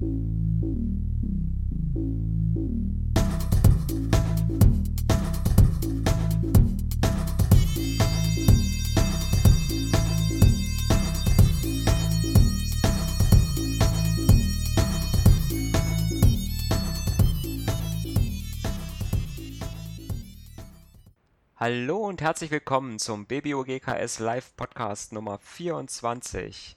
Hallo und herzlich willkommen zum BBOGKS Live Podcast Nummer 24.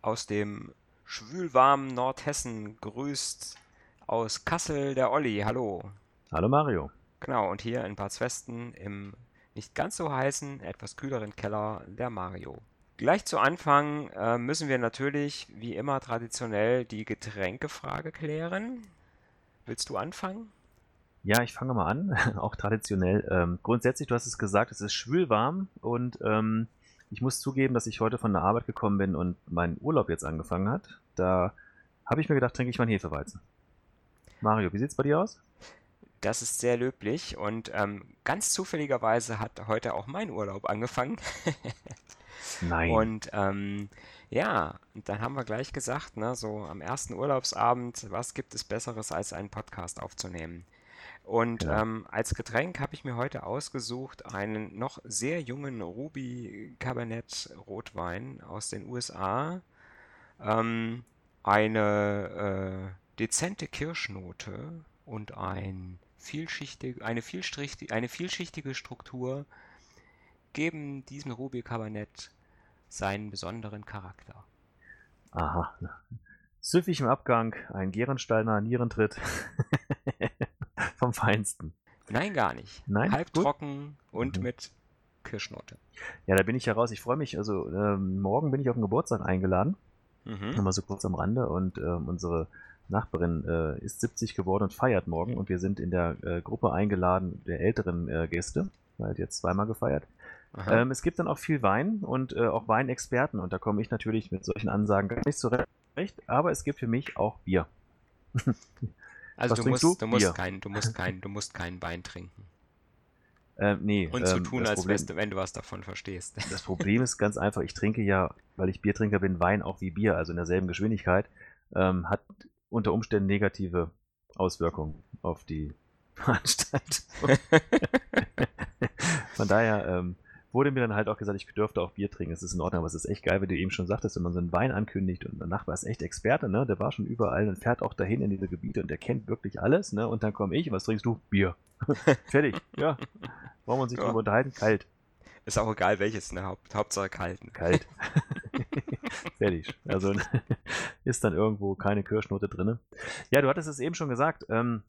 Aus dem schwülwarmen Nordhessen grüßt aus Kassel der Olli. Hallo. Hallo Mario. Genau, und hier in Bad Zwesten im nicht ganz so heißen, etwas kühleren Keller der Mario. Gleich zu Anfang äh, müssen wir natürlich, wie immer traditionell, die Getränkefrage klären. Willst du anfangen? Ja, ich fange mal an, auch traditionell. Ähm, grundsätzlich, du hast es gesagt, es ist schwülwarm und ähm, ich muss zugeben, dass ich heute von der Arbeit gekommen bin und mein Urlaub jetzt angefangen hat. Da habe ich mir gedacht, trinke ich mal einen Hefeweizen. Mario, wie sieht es bei dir aus? Das ist sehr löblich und ähm, ganz zufälligerweise hat heute auch mein Urlaub angefangen. Nein. Und ähm, ja, und dann haben wir gleich gesagt, ne, so am ersten Urlaubsabend, was gibt es Besseres, als einen Podcast aufzunehmen? Und Ja. ähm, als Getränk habe ich mir heute ausgesucht einen noch sehr jungen Ruby Cabernet Rotwein aus den USA. Ähm, eine äh, dezente Kirschnote und ein vielschichtig, eine, vielschichtig, eine vielschichtige Struktur geben diesem Ruby Cabernet seinen besonderen Charakter. Aha. Süffig im Abgang, ein Gärensteiner Nierentritt. Vom Feinsten. Nein, gar nicht. Nein? Halbtrocken und Mhm. mit Kirschnote. Ja, da bin ich heraus. Ich freue mich. Also ähm, morgen bin ich auf den Geburtstag eingeladen. Mhm. Nur mal so kurz am Rande. Und ähm, unsere Nachbarin äh, ist 70 geworden und feiert morgen. Und wir sind in der äh, Gruppe eingeladen der älteren äh, Gäste. Weil jetzt zweimal gefeiert. Ähm, es gibt dann auch viel Wein und äh, auch Weinexperten. Und da komme ich natürlich mit solchen Ansagen gar nicht zurecht. Aber es gibt für mich auch Bier. Also du musst, du? du musst Bier. kein, du musst kein, du musst keinen Wein trinken. Ähm, nee, Und so ähm, tun, als Problem, du, wenn du was davon verstehst. Das Problem ist ganz einfach, ich trinke ja, weil ich Biertrinker bin, Wein auch wie Bier, also in derselben Geschwindigkeit, ähm, hat unter Umständen negative Auswirkungen auf die Veranstaltung. Von daher ähm, wurde mir dann halt auch gesagt, ich dürfte auch Bier trinken. Es ist in Ordnung, aber es ist echt geil, wie du eben schon sagtest, wenn man so einen Wein ankündigt und der Nachbar ist echt Experte, ne? Der war schon überall und fährt auch dahin in diese Gebiete und der kennt wirklich alles, ne? Und dann komme ich, was trinkst du? Bier. Fertig, ja. Brauchen wir uns nicht Ja. drüber unterhalten? Kalt. Ist auch egal welches, ne? Haupt, Hauptsache kalten. kalt. Fertig. Also ist dann irgendwo keine Kirschnote drin. Ja, du hattest es eben schon gesagt. Ähm,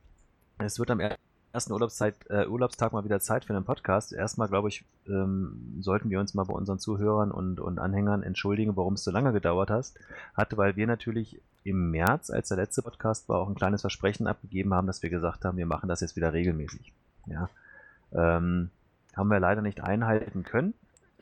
es wird am er- ersten Urlaubszeit, äh, Urlaubstag mal wieder Zeit für einen Podcast. Erstmal, glaube ich, ähm, sollten wir uns mal bei unseren Zuhörern und, und Anhängern entschuldigen, warum es so lange gedauert hast, hat, weil wir natürlich im März, als der letzte Podcast war, auch ein kleines Versprechen abgegeben haben, dass wir gesagt haben, wir machen das jetzt wieder regelmäßig. Ja. Ähm, haben wir leider nicht einhalten können.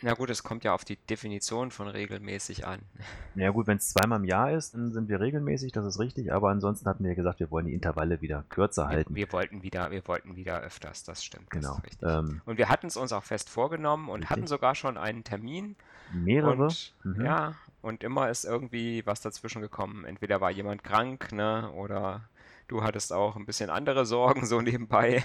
Na gut, es kommt ja auf die Definition von regelmäßig an. Ja gut, wenn es zweimal im Jahr ist, dann sind wir regelmäßig, das ist richtig, aber ansonsten hatten wir gesagt, wir wollen die Intervalle wieder kürzer Wir, halten. wir wollten wieder, wir wollten wieder öfters, das stimmt. Das Genau. ist richtig. Ähm, Und wir hatten es uns auch fest vorgenommen und Richtig. hatten sogar schon einen Termin. mehrere. Und Mhm. ja, und immer ist irgendwie was dazwischen gekommen. Entweder war jemand krank, ne, oder du hattest auch ein bisschen andere Sorgen so nebenbei.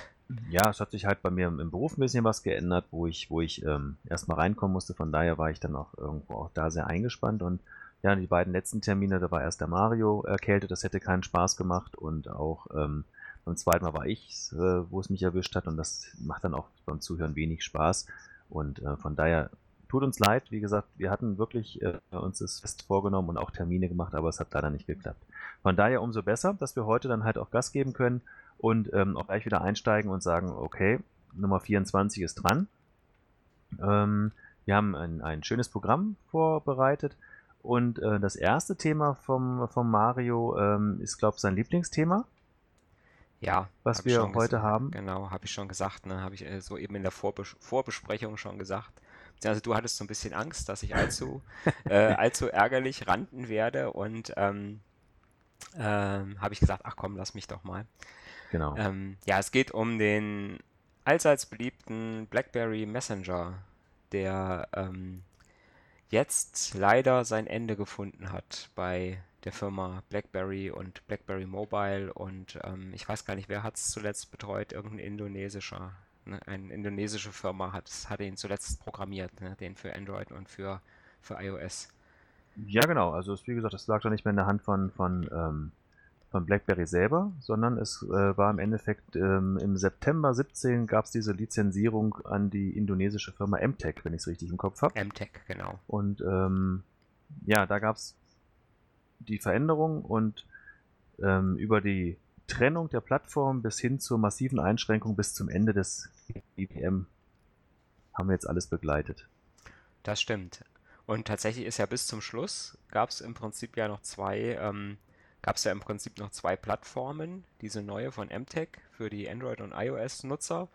Ja, es hat sich halt bei mir im, Beruf ein bisschen was geändert, wo ich, wo ich ähm, erstmal reinkommen musste. Von daher war ich dann auch irgendwo auch da sehr eingespannt. Und ja, die beiden letzten Termine, da war erst der Mario erkältet, das hätte keinen Spaß gemacht. Und auch ähm, beim zweiten Mal war ich, äh, wo es mich erwischt hat. Und das macht dann auch beim Zuhören wenig Spaß. Und äh, von daher tut uns leid. Wie gesagt, wir hatten wirklich äh, uns das fest vorgenommen und auch Termine gemacht, aber es hat leider nicht geklappt. Von daher umso besser, dass wir heute dann halt auch Gas geben können und ähm, auch gleich wieder einsteigen und sagen, okay, Nummer 24 ist dran. Ähm, wir haben ein, ein schönes Programm vorbereitet und äh, das erste Thema vom, vom Mario ähm, ist, glaube ich, sein Lieblingsthema. Ja, Was hab wir heute haben? Genau, habe ich schon gesagt, ne, habe ich äh, so eben in der Vorbes Vorbesprechung schon gesagt. Also du hattest so ein bisschen Angst, dass ich allzu, äh, allzu ärgerlich rannten werde und ähm, ähm, habe ich gesagt, ach komm, lass mich doch mal. Genau. Ähm, ja, es geht um den allseits beliebten BlackBerry Messenger, der ähm, jetzt leider sein Ende gefunden hat bei der Firma BlackBerry und BlackBerry Mobile und ähm, ich weiß gar nicht, wer hat es zuletzt betreut, irgendein indonesischer, ne? eine indonesische Firma hat, hat ihn zuletzt programmiert, ne? den für Android und für, für iOS. Ja, genau. Also wie gesagt, das lag doch nicht mehr in der Hand von, von, ähm, von BlackBerry selber, sondern es äh, war im Endeffekt ähm, im September 17 gab es diese Lizenzierung an die indonesische Firma MTech, wenn ich es richtig im Kopf habe. MTech, genau. Und ähm, ja, da gab es die Veränderung und ähm, über die Trennung der Plattform bis hin zur massiven Einschränkung bis zum Ende des IBM haben wir jetzt alles begleitet. Das stimmt. Und tatsächlich ist ja bis zum Schluss gab es im Prinzip ja noch zwei, ähm, gab es ja im Prinzip noch zwei Plattformen. Diese neue von MTech für die Android- und iOS-Nutzer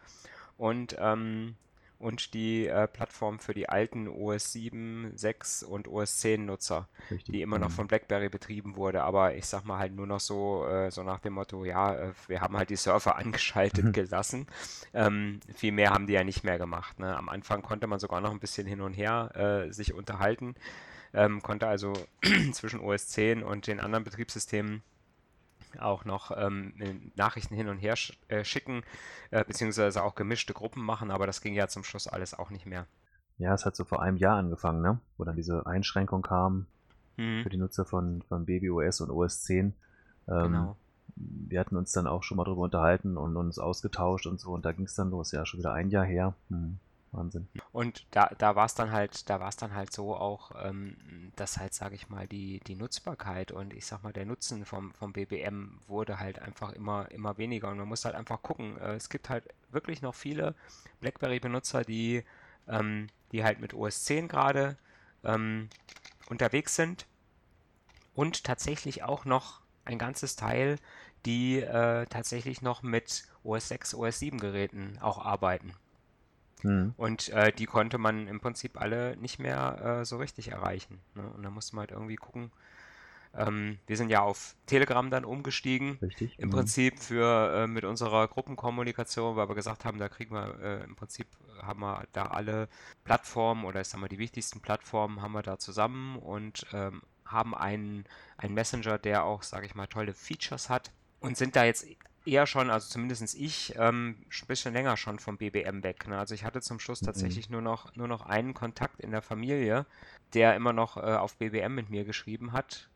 und ähm, und die äh, Plattform für die alten OS 7, 6 und OS 10 Nutzer, Richtig. die immer noch mhm. von BlackBerry betrieben wurde, aber ich sag mal halt nur noch so, äh, so nach dem Motto, ja, äh, wir haben halt die Surfer angeschaltet mhm. gelassen. Ähm, viel mehr haben die ja nicht mehr gemacht. Ne? Am Anfang konnte man sogar noch ein bisschen hin und her äh, sich unterhalten, ähm, konnte also zwischen OS 10 und den anderen Betriebssystemen auch noch ähm, Nachrichten hin und her sch äh, schicken, äh, beziehungsweise auch gemischte Gruppen machen, aber das ging ja zum Schluss alles auch nicht mehr. Ja, es hat so vor einem Jahr angefangen, ne? wo dann diese Einschränkung kam mhm. für die Nutzer von, von BabyOS und OS 10. Ähm, genau. Wir hatten uns dann auch schon mal darüber unterhalten und uns ausgetauscht und so und da ging es dann los, ja, schon wieder ein Jahr her. Hm. Wahnsinn. Und da, da war es dann halt, da war es dann halt so auch, ähm, dass halt, sage ich mal, die, die Nutzbarkeit und ich sag mal, der Nutzen vom, vom BBM wurde halt einfach immer, immer weniger. Und man muss halt einfach gucken. Äh, es gibt halt wirklich noch viele BlackBerry-Benutzer, die, ähm, die halt mit OS 10 gerade ähm, unterwegs sind. Und tatsächlich auch noch ein ganzes Teil, die äh, tatsächlich noch mit OS 6, OS 7 Geräten auch arbeiten. Mhm. Und äh, die konnte man im Prinzip alle nicht mehr äh, so richtig erreichen. Ne? Und da musste man halt irgendwie gucken. Ähm, wir sind ja auf Telegram dann umgestiegen. Richtig. Im mhm. Prinzip für äh, mit unserer Gruppenkommunikation, weil wir gesagt haben, da kriegen wir äh, im Prinzip haben wir da alle Plattformen oder ich sag mal die wichtigsten Plattformen haben wir da zusammen und ähm, haben einen, einen Messenger, der auch, sage ich mal, tolle Features hat und sind da jetzt eher schon, also zumindest ich, ähm, ein bisschen länger schon vom BBM weg. Ne? Also ich hatte zum Schluss mhm. tatsächlich mhm. nur, noch, nur noch einen Kontakt in der Familie, der immer noch äh, auf BBM mit mir geschrieben hat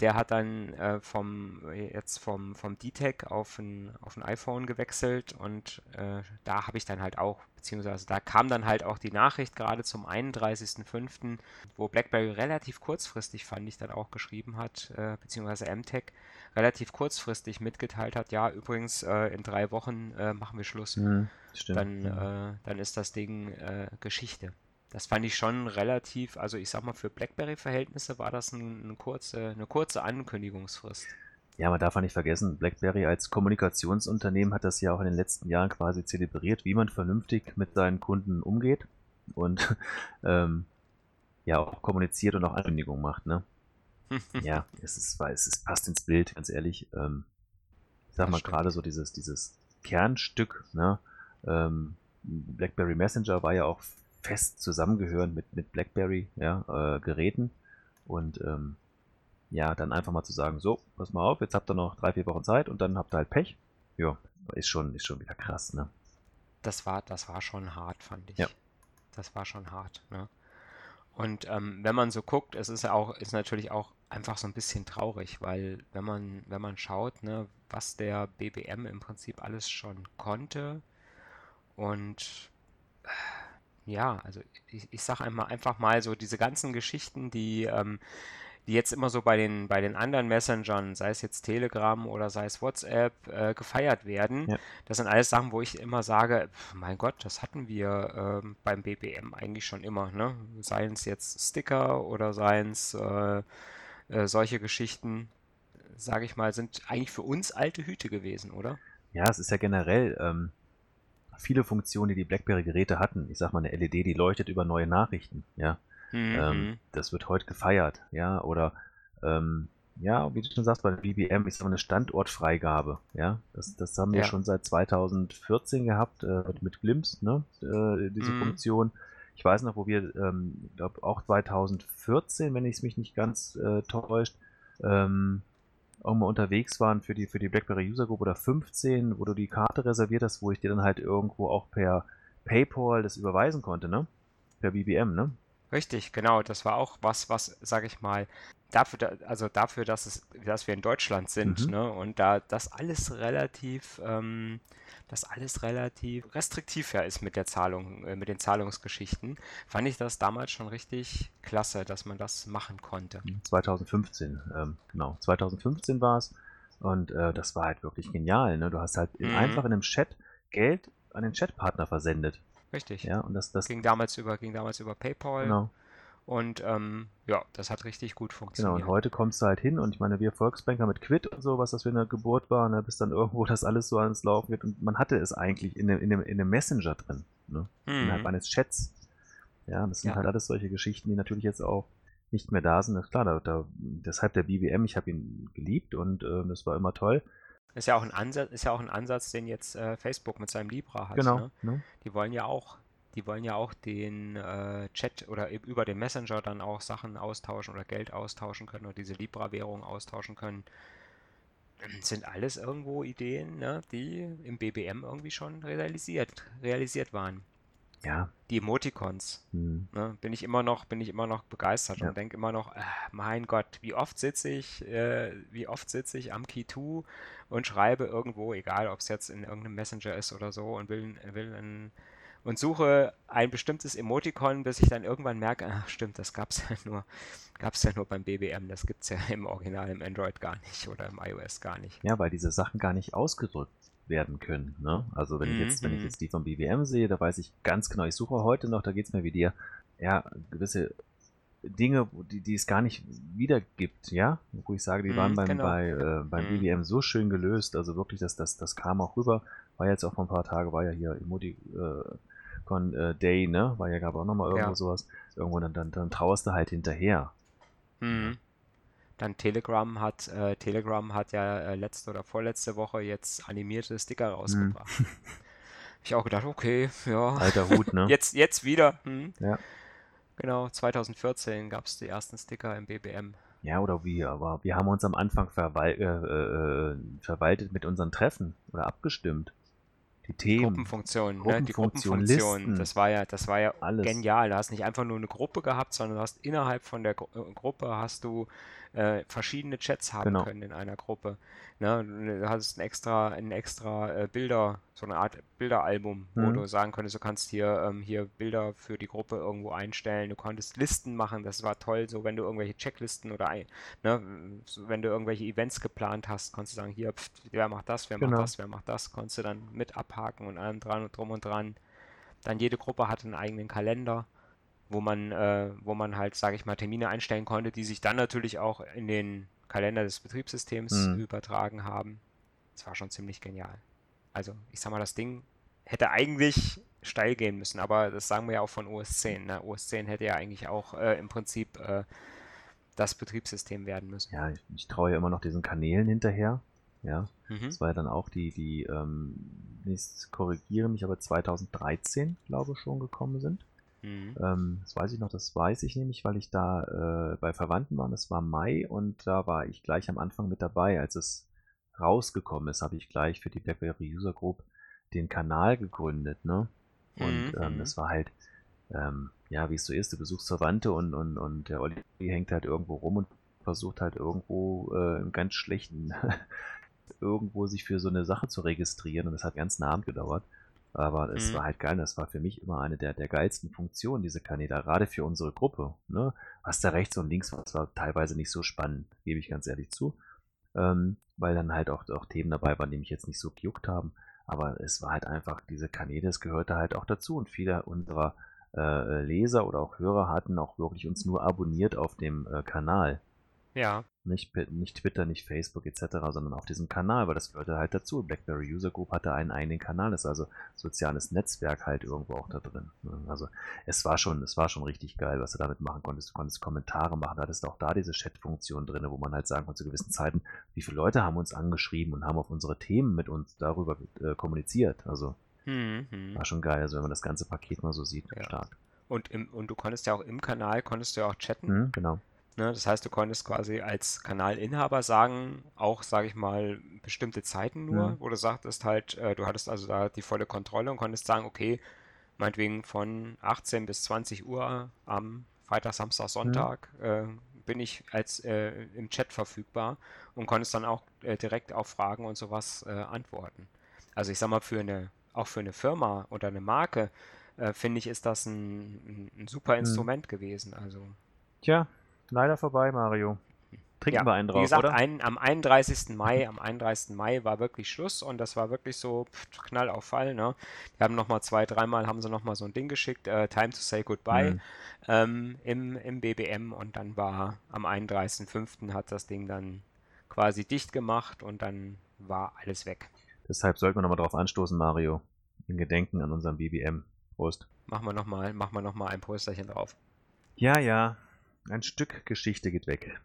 der hat dann äh, vom jetzt vom, vom D-Tech auf ein, auf ein iPhone gewechselt und äh, da habe ich dann halt auch, beziehungsweise da kam dann halt auch die Nachricht gerade zum 31.05., wo BlackBerry relativ kurzfristig, fand ich, dann auch geschrieben hat, äh, beziehungsweise MTech relativ kurzfristig mitgeteilt hat, ja, übrigens äh, in drei Wochen äh, machen wir Schluss. Mhm, dann, äh, dann ist das Ding Geschichte. Das fand ich schon relativ, also ich sag mal, für BlackBerry-Verhältnisse war das ein, eine, kurze, eine kurze Ankündigungsfrist. Ja, man darf auch nicht vergessen, BlackBerry als Kommunikationsunternehmen hat das ja auch in den letzten Jahren quasi zelebriert, wie man vernünftig mit seinen Kunden umgeht und ähm, ja auch kommuniziert und auch Ankündigungen macht, ne? Ja, es ist, es ist, passt ins Bild, ganz ehrlich. Ähm, ich sag mal gerade so dieses, dieses Kernstück, ne? Ähm, BlackBerry Messenger war ja auch fest zusammengehören mit, mit BlackBerry ja, äh, Geräten. Und ähm, ja, dann einfach mal zu sagen, so, pass mal auf, jetzt habt ihr noch drei, vier Wochen Zeit und dann habt ihr halt Pech. Ja, ist schon, ist schon wieder krass, ne? Das war, das war schon hart, fand ich. Ja. Das war schon hart, ne? Und ähm, wenn man so guckt, es ist auch, ist natürlich auch einfach so ein bisschen traurig, weil wenn man, wenn man schaut, ne, was der BBM im Prinzip alles schon konnte und ja, also ich, ich sage einmal einfach mal so diese ganzen Geschichten, die, ähm, die jetzt immer so bei den, bei den anderen Messengern, sei es jetzt Telegram oder sei es WhatsApp, äh, gefeiert werden. Ja. Das sind alles Sachen, wo ich immer sage, mein Gott, das hatten wir äh, beim BBM eigentlich schon immer. Ne? Seien es jetzt Sticker oder seien es äh, äh, solche Geschichten, sage ich mal, sind eigentlich für uns alte Hüte gewesen, oder? Ja, es ist ja generell. Ähm viele Funktionen, die die BlackBerry-Geräte hatten. Ich sag mal, eine LED, die leuchtet über neue Nachrichten, ja. Mhm. Ähm, das wird heute gefeiert, ja. Oder, ähm, ja, wie du schon sagst, bei der BBM ist aber eine Standortfreigabe, ja. Das, das haben wir ja. schon seit 2014 gehabt, äh, mit Glimps, ne, äh, diese mhm. Funktion. Ich weiß noch, wo wir, ähm, glaube auch 2014, wenn ich es mich nicht ganz äh, täuscht, ähm, irgendwo unterwegs waren für die, für die BlackBerry User Group oder 15, wo du die Karte reserviert hast, wo ich dir dann halt irgendwo auch per PayPal das überweisen konnte, ne? Per BBM, ne? Richtig, genau. Das war auch was, was, sag ich mal, dafür, also dafür, dass es, dass wir in Deutschland sind, Mhm. ne? Und da das alles relativ, ähm, das alles relativ restriktiv ja ist mit der Zahlung, äh, mit den Zahlungsgeschichten, fand ich das damals schon richtig klasse, dass man das machen konnte. 2015, ähm, genau. 2015 war es. Und äh, das war halt wirklich genial. Ne? Du hast halt Mhm. einfach in einem Chat Geld an den Chatpartner versendet. Richtig. Ja, und das, das Ging damals über, ging damals über PayPal genau, und ähm, ja, das hat richtig gut genau. funktioniert. Und heute kommst du halt hin und ich meine, wir Volksbanker mit Quid und so, was das für eine Geburt war, ne, bis dann irgendwo das alles so ans Laufen geht. Und man hatte es eigentlich in dem, in dem, in dem Messenger drin, ne? innerhalb Mhm. eines Chats. Ja, das sind Ja. halt alles solche Geschichten, die natürlich jetzt auch nicht mehr da sind. Das ist klar, da, da, deshalb der BBM, ich habe ihn geliebt und äh, das war immer toll. Ist ja auch ein Ansatz, ist ja auch ein Ansatz, den jetzt äh, Facebook mit seinem Libra hat. Genau. Ne? Ne? Die wollen ja auch, die wollen ja auch den äh, Chat oder über den Messenger dann auch Sachen austauschen oder Geld austauschen können oder diese Libra-Währung austauschen können. Sind alles irgendwo Ideen, ne, die im BBM irgendwie schon realisiert, realisiert waren. Ja. Die Emoticons, Hm. ne, bin ich immer noch, bin ich immer noch begeistert Ja. und denke immer noch, äh, mein Gott, wie oft sitze ich, äh, wie oft sitze ich am Key 2 und schreibe irgendwo, egal ob es jetzt in irgendeinem Messenger ist oder so, und will, will ein, und suche ein bestimmtes Emoticon, bis ich dann irgendwann merke, ach stimmt, das gab's ja nur, gab's ja nur beim BBM, das gibt's ja im Original im Android gar nicht oder im iOS gar nicht. Ja, weil diese Sachen gar nicht ausgedrückt werden können. Ne? Also wenn ich jetzt, wenn ich Mhm. jetzt die vom BWM sehe, da weiß ich ganz genau, ich suche heute noch, da geht es mir wie dir, ja, gewisse Dinge, die, die es gar nicht wiedergibt, ja, wo ich sage, die Mhm, waren beim, genau. bei, äh, beim Mhm. BWM so schön gelöst, also wirklich, das, das, das kam auch rüber, war jetzt auch vor ein paar Tagen, war ja hier Emoji äh, Con äh, Day, ne, war ja gab auch nochmal irgendwo Ja. sowas, irgendwo dann, dann, dann trauerst du halt hinterher. Mhm. Dann Telegram hat, äh, Telegram hat ja äh, letzte oder vorletzte Woche jetzt animierte Sticker rausgebracht. Hab ich auch gedacht, okay, ja, Alter Hut, ne? jetzt, jetzt wieder. Hm. Ja. Genau, 2014 gab es die ersten Sticker im BBM. Ja, oder wie, aber wir haben uns am Anfang verwal äh, äh, verwaltet mit unseren Treffen oder abgestimmt. Die Themen, Gruppenfunktion, ne? Die Gruppenfunktion, Gruppenfunktion, Listen. das war ja, das war ja alles. genial. Du hast nicht einfach nur eine Gruppe gehabt, sondern du hast innerhalb von der Gru äh, Gruppe hast du äh, verschiedene Chats haben Genau. können in einer Gruppe. Ne? Du hattest ein extra, ein extra äh, Bilder, so eine Art Bilderalbum, wo Mhm. du sagen konntest, du kannst hier, ähm, hier Bilder für die Gruppe irgendwo einstellen. Du konntest Listen machen, das war toll, so wenn du irgendwelche Checklisten oder ein, ne, so wenn du irgendwelche Events geplant hast, konntest du sagen, hier, pft, wer macht das, wer Genau. macht das, wer macht das, konntest du dann mit abhaken und allem dran und drum und dran. Dann jede Gruppe hatte einen eigenen Kalender, wo man, äh, wo man halt, sage ich mal, Termine einstellen konnte, die sich dann natürlich auch in den Kalender des Betriebssystems Mhm. übertragen haben. Das war schon ziemlich genial. Also, ich sag mal, das Ding hätte eigentlich steil gehen müssen, aber das sagen wir ja auch von OS 10. Ne? OS 10 hätte ja eigentlich auch äh, im Prinzip äh, das Betriebssystem werden müssen. Ja, ich, ich traue ja immer noch diesen Kanälen hinterher. Ja, Mhm. das war ja dann auch die, die, ähm, nicht korrigiere mich, aber 2013, glaube ich, schon gekommen sind. Mhm. Ähm, das weiß ich noch, das weiß ich nämlich, weil ich da äh, bei Verwandten war. Das war Mai und da war ich gleich am Anfang mit dabei. Als es rausgekommen ist, habe ich gleich für die BlackBerry User Group den Kanal gegründet. Ne? Und Mhm, ähm, mhm. das war halt, ähm, ja, wie es so ist, du besuchst Verwandte und, und, und der Olli hängt halt irgendwo rum und versucht halt irgendwo äh, im ganz schlechten irgendwo sich für so eine Sache zu registrieren und das hat ganz einen Abend gedauert. Aber es Mhm. war halt geil. Das war für mich immer eine der, der geilsten Funktionen, diese Kanäle, gerade für unsere Gruppe. Ne? Was da rechts und links war, das war teilweise nicht so spannend, gebe ich ganz ehrlich zu. Ähm, weil dann halt auch, auch Themen dabei waren, die mich jetzt nicht so gejuckt haben. Aber es war halt einfach, diese Kanäle, es gehörte halt auch dazu. Und viele unserer äh, Leser oder auch Hörer hatten auch wirklich uns nur abonniert auf dem äh, Kanal. Ja, Nicht, nicht Twitter, nicht Facebook etc., sondern auf diesem Kanal, weil das gehörte halt dazu. BlackBerry User Group hatte einen eigenen Kanal, ist also soziales Netzwerk halt irgendwo auch da drin. Also es war schon, es war schon richtig geil, was du damit machen konntest. Du konntest Kommentare machen, da hattest auch da diese Chat-Funktion drin, wo man halt sagen konnte zu gewissen Zeiten, wie viele Leute haben uns angeschrieben und haben auf unsere Themen mit uns darüber äh, kommuniziert. Also mhm. war schon geil, also wenn man das ganze Paket mal so sieht, Ja. stark. Und, im, und du konntest ja auch im Kanal, konntest du ja auch chatten. Mhm, genau. Ne, das heißt, du konntest quasi als Kanalinhaber sagen, auch, sage ich mal, bestimmte Zeiten nur, Ja. wo du sagtest halt, äh, du hattest also da die volle Kontrolle und konntest sagen, okay, meinetwegen von 18 bis 20 Uhr am Freitag, Samstag. Sonntag äh, bin ich als äh, im Chat verfügbar und konntest dann auch äh, direkt auf Fragen und sowas äh, antworten. Also ich sag mal, für eine, auch für eine Firma oder eine Marke, äh, finde ich, ist das ein, ein, ein super Mhm. Instrument gewesen. Also Tja, leider vorbei, Mario. Trinken ja, wir einen wie drauf, gesagt, oder? ein, am 31. Mai, am 31. Mai war wirklich Schluss und das war wirklich so pff, Knall auf Fall, ne? Die haben nochmal zwei, dreimal haben sie nochmal so ein Ding geschickt, äh, Time to say goodbye Mhm. ähm, im, im BBM und dann war am 31.05. hat das Ding dann quasi dicht gemacht und dann war alles weg. Deshalb sollten wir nochmal drauf anstoßen, Mario. In Gedenken an unseren BBM. Prost. Machen wir nochmal, machen wir noch mal ein Posterchen drauf. Ja, ja. Ein Stück Geschichte geht weg.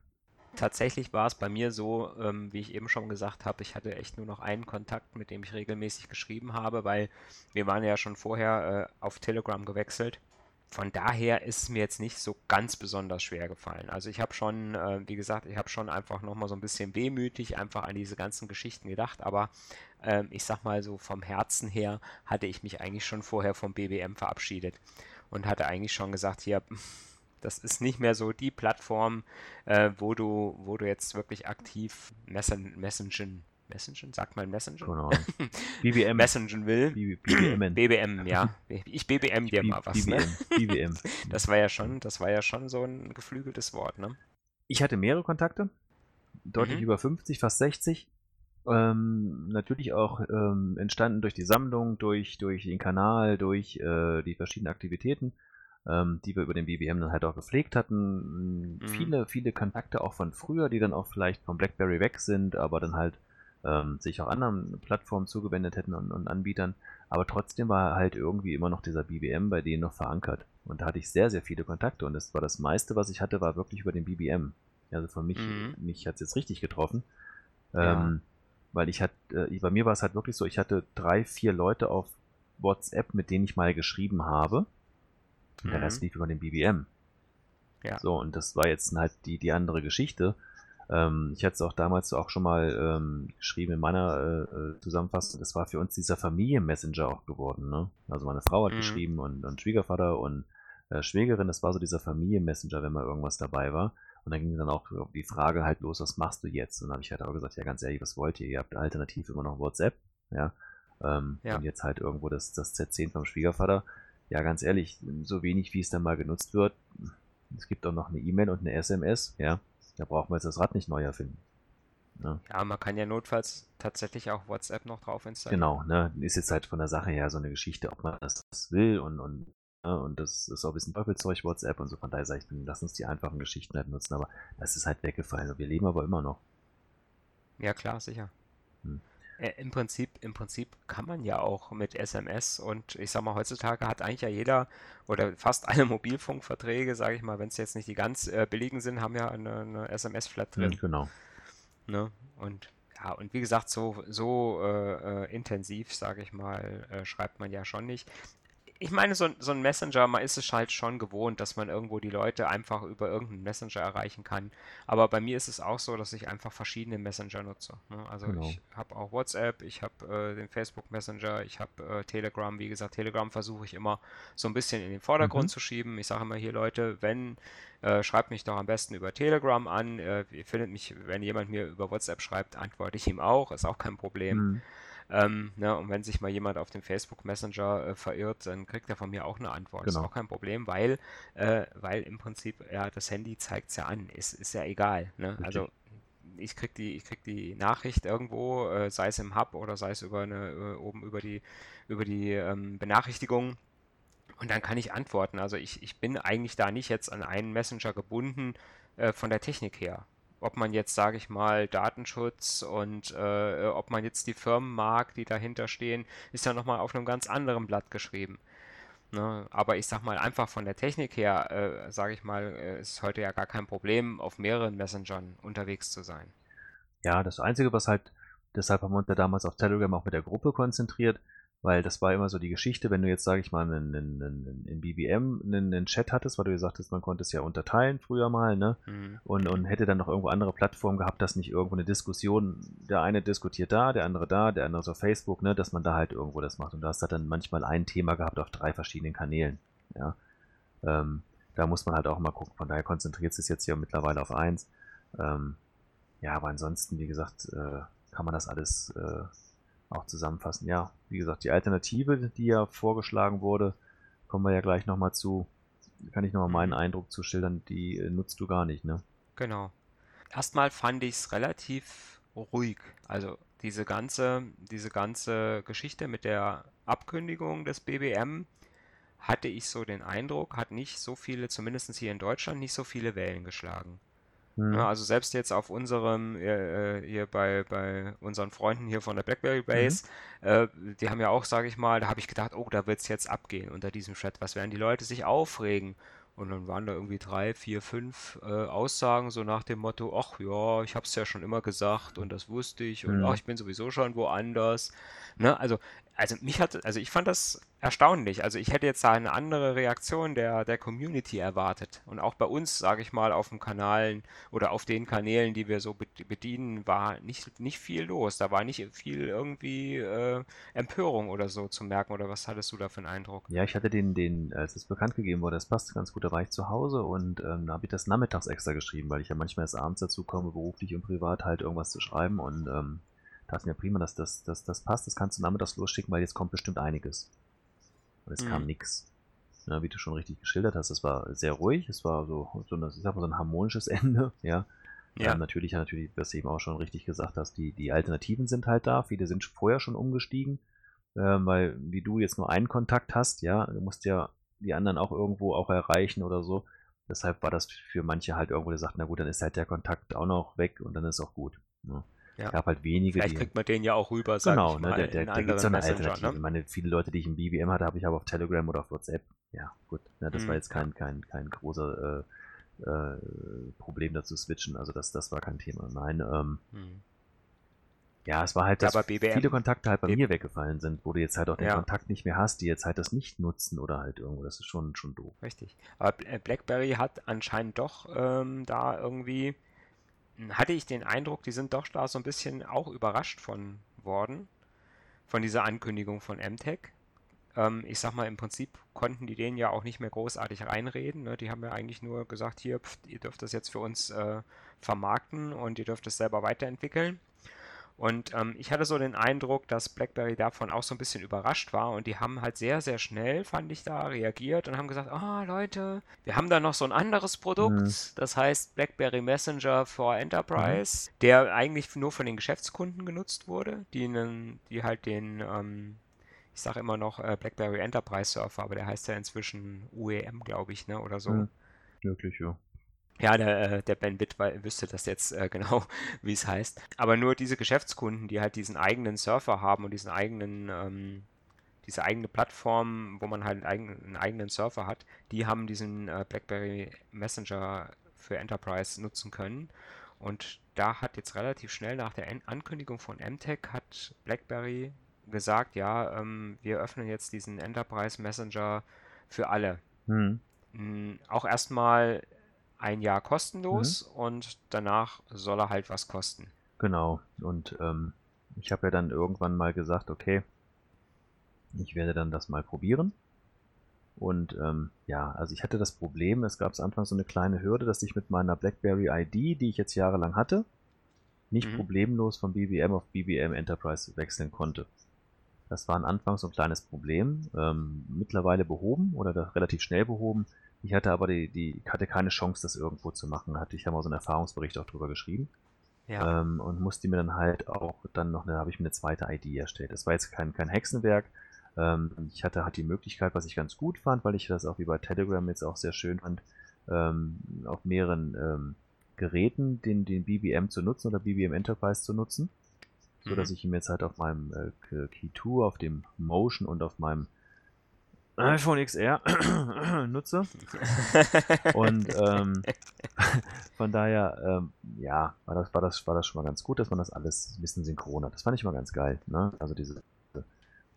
Tatsächlich war es bei mir so, ähm, wie ich eben schon gesagt habe, ich hatte echt nur noch einen Kontakt, mit dem ich regelmäßig geschrieben habe, weil wir waren ja schon vorher äh, auf Telegram gewechselt. Von daher ist es mir jetzt nicht so ganz besonders schwer gefallen. Also ich habe schon, äh, wie gesagt, ich habe schon einfach nochmal so ein bisschen wehmütig einfach an diese ganzen Geschichten gedacht, aber ähm, ich sag mal so vom Herzen her hatte ich mich eigentlich schon vorher vom BBM verabschiedet und hatte eigentlich schon gesagt, hier, das ist nicht mehr so die Plattform, äh, wo du, wo du jetzt wirklich aktiv messen, messengen, messengen, sagt man messengen? Keine Ahnung. BBM. Messengen will. BBM. BBM, ja. Ich BBM dir mal was, ne? BBM. Das war ja schon, das war ja schon so ein geflügeltes Wort, ne? Ich hatte mehrere Kontakte. Deutlich Mhm. über 50, fast 60. Ähm, natürlich auch ähm, entstanden durch die Sammlung, durch, durch den Kanal, durch äh, die verschiedenen Aktivitäten, ähm, die wir über den BBM dann halt auch gepflegt hatten. Mhm. Viele, viele Kontakte auch von früher, die dann auch vielleicht von BlackBerry weg sind, aber dann halt ähm, sich auch anderen Plattformen zugewendet hätten und, und Anbietern. Aber trotzdem war halt irgendwie immer noch dieser BBM bei denen noch verankert. Und da hatte ich sehr, sehr viele Kontakte. Und das war das meiste, was ich hatte, war wirklich über den BBM. Also für mich, Mhm. mich hat es jetzt richtig getroffen. Ja. Ähm, weil ich hatte, äh, bei mir war es halt wirklich so, ich hatte drei, vier Leute auf WhatsApp, mit denen ich mal geschrieben habe. Und der Mhm. Rest lief über den BBM. Ja. So, und das war jetzt halt die, die andere Geschichte. Ähm, ich hatte es auch damals auch schon mal ähm, geschrieben in meiner äh, äh, Zusammenfassung. Das war für uns dieser Familienmessenger auch geworden. Ne? Also meine Frau hat Mhm. geschrieben und, und Schwiegervater und äh, Schwägerin. Das war so dieser Familienmessenger, wenn mal irgendwas dabei war. Und dann ging dann auch die Frage halt los, was machst du jetzt? Und dann habe ich halt auch gesagt, ja ganz ehrlich, was wollt ihr? Ihr habt alternativ immer noch WhatsApp. Ja. Ähm, Ja. Und jetzt halt irgendwo das, das Z10 vom Schwiegervater. Ja, ganz ehrlich, so wenig wie es dann mal genutzt wird, es gibt auch noch eine E-Mail und eine SMS, ja. Da brauchen wir jetzt das Rad nicht neu erfinden. Ja, Ja, man kann ja notfalls tatsächlich auch WhatsApp noch drauf installieren. genau, ne? Ist jetzt halt von der Sache her so eine Geschichte, ob man das will und, und, ja, und das ist auch ein bisschen Teufelzeug, WhatsApp und so. Von daher sage ich, dann lass uns die einfachen Geschichten halt nutzen, aber das ist halt weggefallen. Wir leben aber immer noch. Ja, klar, sicher. Hm. Äh, Im Prinzip, im Prinzip kann man ja auch mit SMS und ich sag mal, heutzutage hat eigentlich ja jeder oder fast alle Mobilfunkverträge, sage ich mal, wenn es jetzt nicht die ganz äh, billigen sind, haben ja eine, eine SMS-Flat drin. Mhm, genau. Ne? Und ja, und wie gesagt, so, so äh, äh, intensiv, sage ich mal, äh, schreibt man ja schon nicht. Ich meine, so, ein- so ein Messenger, man ist es halt schon gewohnt, dass man irgendwo die Leute einfach über irgendeinen Messenger erreichen kann. Aber bei mir ist es auch so, dass ich einfach verschiedene Messenger nutze. Ne? Also Genau. ich habe auch WhatsApp, ich habe äh, den Facebook Messenger, ich habe äh, Telegram. Wie gesagt, Telegram versuche ich immer so ein bisschen in den Vordergrund Mhm. zu schieben. Ich sage immer hier, Leute, wenn äh, schreibt mich doch am besten über Telegram an. Äh, ihr findet mich, wenn jemand mir über WhatsApp schreibt, antworte ich ihm auch, ist auch kein Problem. Mhm. Ähm, ne, und wenn sich mal jemand auf dem Facebook Messenger äh, verirrt, dann kriegt er von mir auch eine Antwort. Ist Genau. auch kein Problem, weil, äh, weil im Prinzip, ja, das Handy zeigt es ja an. Ist, ist ja egal. Ne? Also ich krieg die, ich krieg die Nachricht irgendwo, äh, sei es im Hub oder sei es über eine, äh, oben über die, über die ähm, Benachrichtigung. Und dann kann ich antworten. Also ich, ich bin eigentlich da nicht jetzt an einen Messenger gebunden äh, von der Technik her. Ob man jetzt, sage ich mal, Datenschutz und äh, ob man jetzt die Firmen mag, die dahinter stehen, ist ja nochmal auf einem ganz anderen Blatt geschrieben. Ne? Aber ich sag mal, einfach von der Technik her, äh, sage ich mal, äh, ist heute ja gar kein Problem, auf mehreren Messengern unterwegs zu sein. Ja, das Einzige, was halt, deshalb haben wir uns ja damals auf Telegram auch mit der Gruppe konzentriert, weil das war immer so die Geschichte, wenn du jetzt, sage ich mal, einen, einen, einen, in BBM einen, einen, Chat hattest, weil du gesagt hast, man konnte es ja unterteilen früher mal, ne? Mhm. Und, und hätte dann noch irgendwo andere Plattformen gehabt, dass nicht irgendwo eine Diskussion, der eine diskutiert da, der andere da, der andere ist auf Facebook, ne? Dass man da halt irgendwo das macht. Und da hast du dann manchmal ein Thema gehabt auf drei verschiedenen Kanälen, ja. Ähm, da muss man halt auch mal gucken. Von daher konzentriert sich jetzt hier mittlerweile auf eins. Ähm, ja, aber ansonsten, wie gesagt, äh, kann man das alles äh, auch zusammenfassen. Ja, wie gesagt, die Alternative, die ja vorgeschlagen wurde, kommen wir ja gleich nochmal zu. Kann ich nochmal meinen. Eindruck zu schildern, die äh, nutzt du gar nicht, ne? Genau. Erstmal fand ich es relativ ruhig. Also diese ganze, diese ganze Geschichte mit der Abkündigung des BBM hatte ich so den Eindruck, hat nicht so viele, zumindest hier in Deutschland, nicht so viele Wellen geschlagen. Mhm. Ja, also selbst jetzt auf unserem, äh, äh, hier bei, bei unseren Freunden hier von der BlackBerry Base, mhm. äh, die haben ja auch, sage ich mal, da habe ich gedacht, oh, da wird es jetzt abgehen unter diesem Chat. Was werden die Leute sich aufregen? Und dann waren da irgendwie drei, vier, fünf äh, Aussagen so nach dem Motto, ach ja, ich habe es ja schon immer gesagt und das wusste ich und mhm. ach, ich bin sowieso schon woanders. Ne? Also also mich hat, also ich fand das erstaunlich. Also ich hätte jetzt da eine andere Reaktion der, der Community erwartet. Und auch bei uns, sage ich mal, auf dem Kanal oder auf den Kanälen, die wir so bedienen, war nicht, nicht viel los. Da war nicht viel irgendwie äh, Empörung oder so zu merken. Oder was hattest du da für einen Eindruck? Ja, ich hatte den, den, als es bekannt gegeben wurde, das passt ganz gut, da war ich zu Hause und ähm, da habe ich das nachmittags extra geschrieben, weil ich ja manchmal erst abends dazu komme, beruflich und privat halt irgendwas zu schreiben und ähm, dachten ja prima, dass das, das, das passt, das kannst du nachmittags losschicken, weil jetzt kommt bestimmt einiges. Und es mhm. kam nichts. Ja, wie du schon richtig geschildert hast, es war sehr ruhig, es war so, so, eine, ich sag mal, so ein harmonisches Ende, ja. Ja. Ähm, natürlich, natürlich, was du eben auch schon richtig gesagt hast, die, die Alternativen sind halt da. Viele sind vorher schon umgestiegen, äh, weil wie du jetzt nur einen Kontakt hast, ja, du musst ja die anderen auch irgendwo auch erreichen oder so. Deshalb war das für manche halt irgendwo, der sagt, na gut, dann ist halt der Kontakt auch noch weg und dann ist auch gut. Ne? Ja. gab halt wenige. Vielleicht die, kriegt man den ja auch rüber, sag genau, ich ne, mal, ne, der, der, der gibt so eine Alternative. Ne? Ich meine, viele Leute, die ich im BBM hatte, habe ich aber auf Telegram oder auf WhatsApp. Ja, gut. Ne, das hm. war jetzt kein, kein, kein großer äh, äh, Problem dazu switchen. Also das, das war kein Thema. Nein, ähm, hm. Ja, es war halt, dass BBM, viele Kontakte halt bei BBM. mir weggefallen sind, wo du jetzt halt auch den ja. Kontakt nicht mehr hast, die jetzt halt das nicht nutzen oder halt irgendwo. Das ist schon, schon doof. Richtig. Aber BlackBerry hat anscheinend doch ähm, da irgendwie hatte ich den Eindruck, die sind doch da so ein bisschen auch überrascht von worden, von dieser Ankündigung von MTech. Ähm, ich sag mal, im Prinzip konnten die denen ja auch nicht mehr großartig reinreden. Ne? Die haben ja eigentlich nur gesagt, hier, pft, ihr dürft das jetzt für uns äh, vermarkten und ihr dürft es selber weiterentwickeln. Und ähm, ich hatte so den Eindruck, dass BlackBerry davon auch so ein bisschen überrascht war und die haben halt sehr, sehr schnell, fand ich da, reagiert und haben gesagt, ah oh, Leute, wir haben da noch so ein anderes Produkt, mhm. das heißt BlackBerry Messenger for Enterprise, mhm. der eigentlich nur von den Geschäftskunden genutzt wurde, die, einen, die halt den, ähm, ich sage immer noch äh, BlackBerry Enterprise Surfer, aber der heißt ja inzwischen UEM, glaube ich, ne, oder so. Mhm. Wirklich, ja. Ja, der, äh, der Ben Bitt wüsste das jetzt äh, genau, wie es heißt. Aber nur diese Geschäftskunden, die halt diesen eigenen Surfer haben und diesen eigenen, ähm, diese eigene Plattform, wo man halt einen eigenen, einen eigenen Surfer hat, die haben diesen äh, BlackBerry Messenger für Enterprise nutzen können. Und da hat jetzt relativ schnell nach der Ankündigung von MTech hat BlackBerry gesagt, ja, ähm, wir öffnen jetzt diesen Enterprise Messenger für alle. Hm. Auch erstmal ein Jahr kostenlos mhm. und danach soll er halt was kosten. Genau. Und ähm, ich habe ja dann irgendwann mal gesagt, okay, ich werde dann das mal probieren. Und ähm, ja, also ich hatte das Problem, es gab anfangs so eine kleine Hürde, dass ich mit meiner BlackBerry ID, die ich jetzt jahrelang hatte, nicht mhm. problemlos von BBM auf BBM Enterprise wechseln konnte. Das war am Anfang so ein kleines Problem, ähm, mittlerweile behoben oder relativ schnell behoben. Ich hatte aber die, die hatte keine Chance, das irgendwo zu machen. Hatte ich ja mal so einen Erfahrungsbericht auch drüber geschrieben. Ja. Ähm, und musste mir dann halt auch dann noch, da habe ich mir eine zweite ID erstellt. Das war jetzt kein, kein Hexenwerk. Ähm, ich hatte halt die Möglichkeit, was ich ganz gut fand, weil ich das auch wie bei Telegram jetzt auch sehr schön fand, ähm, auf mehreren ähm, Geräten den, den BBM zu nutzen oder BBM Enterprise zu nutzen. So dass mhm. ich ihn jetzt halt auf meinem äh, Key 2, auf dem Motion und auf meinem iPhone XR nutze. Und ähm, von daher, ähm, ja, war das, war, das, war das schon mal ganz gut, dass man das alles ein bisschen synchron hat. Das fand ich mal ganz geil. Ne? Also diese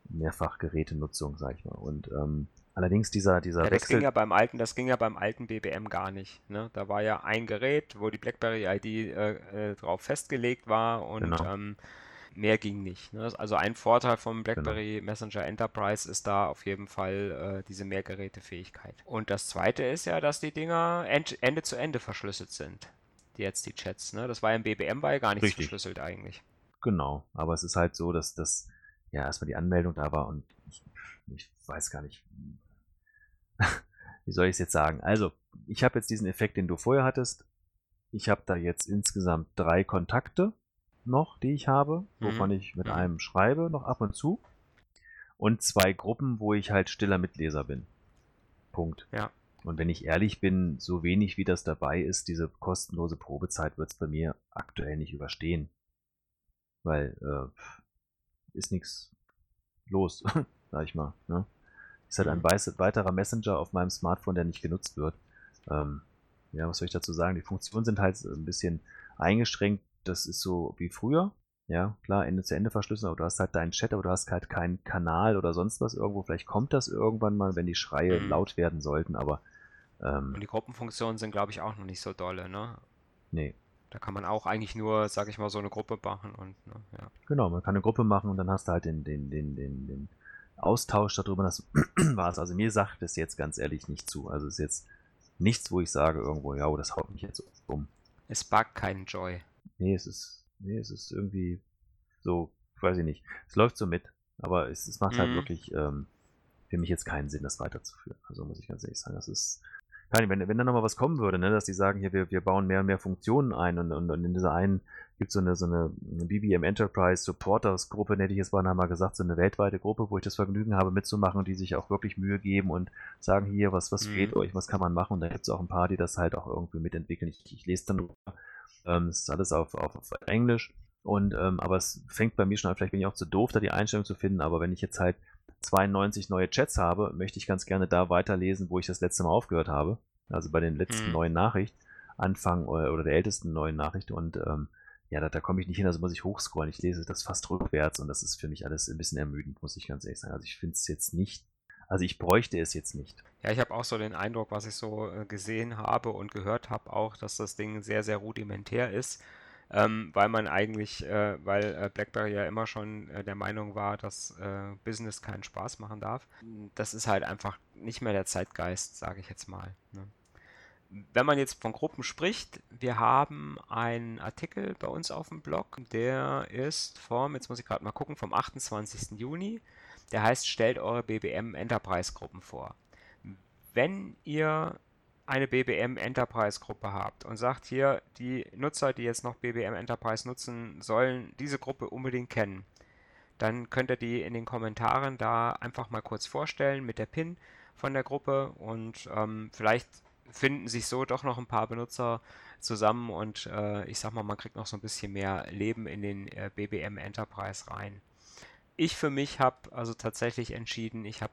Mehrfachgerätenutzung, sag ich mal. Und ähm, allerdings dieser, dieser ja, das Wechsel. Ging ja beim alten, das ging ja beim alten BBM gar nicht. Ne? Da war ja ein Gerät, wo die BlackBerry-ID äh, äh, drauf festgelegt war und genau. Mehr ging nicht. Ne? Also ein Vorteil vom genau. BlackBerry genau. Messenger Enterprise ist da auf jeden Fall äh, diese Mehrgerätefähigkeit. Und das zweite ist ja, dass die Dinger Ende zu Ende verschlüsselt sind. Die jetzt die Chats. Ne? Das war ja im BBM war ja gar nicht Richtig. verschlüsselt eigentlich. Genau, aber es ist halt so, dass das ja erstmal die Anmeldung da war und ich, ich weiß gar nicht, wie soll ich es jetzt sagen? Also, ich habe jetzt diesen Effekt, den du vorher hattest. Ich habe da jetzt insgesamt drei Kontakte noch, die ich habe, wovon mhm. ich mit mhm. einem schreibe, noch ab und zu. Und zwei Gruppen, wo ich halt stiller Mitleser bin. Punkt. Ja. Und wenn ich ehrlich bin, so wenig wie das dabei ist, diese kostenlose Probezeit wird es bei mir aktuell nicht überstehen. Weil äh, ist nichts los, sag ich mal. Ne? Ist halt ein mhm. weiterer Messenger auf meinem Smartphone, der nicht genutzt wird. Ähm, ja, was soll ich dazu sagen? Die Funktionen sind halt ein bisschen eingeschränkt das ist so wie früher. Ja, klar, Ende zu Ende verschlüsselt, aber du hast halt deinen Chat, aber du hast halt keinen Kanal oder sonst was irgendwo. Vielleicht kommt das irgendwann mal, wenn die Schreie mhm. laut werden sollten, aber. Ähm, Und die Gruppenfunktionen sind, glaube ich, auch noch nicht so dolle, ne? Nee. Da kann man auch eigentlich nur, sag ich mal, so eine Gruppe machen und, ne, ja. Genau, man kann eine Gruppe machen und dann hast du halt den, den, den, den, den Austausch darüber, das war es. Also mir sagt es jetzt ganz ehrlich nicht zu. Also es ist jetzt nichts, wo ich sage irgendwo, ja, oh, das haut mich jetzt um. Es buggt keinen Joy. Nee, es ist, nee, es ist irgendwie so, weiß ich nicht. Es läuft so mit, aber es, es macht halt mhm. halt wirklich ähm, für mich jetzt keinen Sinn, das weiterzuführen. Also muss ich ganz ehrlich sagen, das ist, wenn, wenn da nochmal was kommen würde, ne, dass die sagen, hier, wir, wir bauen mehr und mehr Funktionen ein und, und, und in dieser einen gibt es so eine, so eine BBM Enterprise Supporters Gruppe, nenne ich es mal, haben wir gesagt, so eine weltweite Gruppe, wo ich das Vergnügen habe mitzumachen und die sich auch wirklich Mühe geben und sagen, hier, was, was mhm. fehlt euch, was kann man machen und da gibt es auch ein paar, die das halt auch irgendwie mitentwickeln. Ich, ich lese dann ähm, es ist alles auf, auf, auf Englisch. Und, ähm, aber es fängt bei mir schon an, vielleicht bin ich auch zu doof, da die Einstellung zu finden, aber wenn ich jetzt halt 92 neue Chats habe, möchte ich ganz gerne da weiterlesen, wo ich das letzte Mal aufgehört habe. Also bei den letzten mhm. neuen Nachricht, Anfang oder, oder der ältesten neuen Nachricht. Und ähm, ja, da, da komme ich nicht hin, also muss ich hochscrollen. Ich lese das fast rückwärts und das ist für mich alles ein bisschen ermüdend, muss ich ganz ehrlich sagen. Also ich finde es jetzt nicht also ich bräuchte es jetzt nicht. Ja, ich habe auch so den Eindruck, was ich so äh, gesehen habe und gehört habe, auch, dass das Ding sehr, sehr rudimentär ist. Ähm, weil man eigentlich, äh, weil äh, BlackBerry ja immer schon äh, der Meinung war, dass äh, Business keinen Spaß machen darf. Das ist halt einfach nicht mehr der Zeitgeist, sage ich jetzt mal. Ne? Wenn man jetzt von Gruppen spricht, wir haben einen Artikel bei uns auf dem Blog, der ist vom, jetzt muss ich gerade mal gucken, vom 28. Juni der heißt, stellt eure BBM Enterprise Gruppen vor. Wenn ihr eine BBM Enterprise Gruppe habt und sagt hier, die Nutzer, die jetzt noch BBM Enterprise nutzen, sollen diese Gruppe unbedingt kennen, dann könnt ihr die in den Kommentaren da einfach mal kurz vorstellen mit der PIN von der Gruppe und ähm, vielleicht finden sich so doch noch ein paar Benutzer zusammen und äh, ich sag mal, man kriegt noch so ein bisschen mehr Leben in den äh, BBM Enterprise rein ich für mich habe also tatsächlich entschieden, ich habe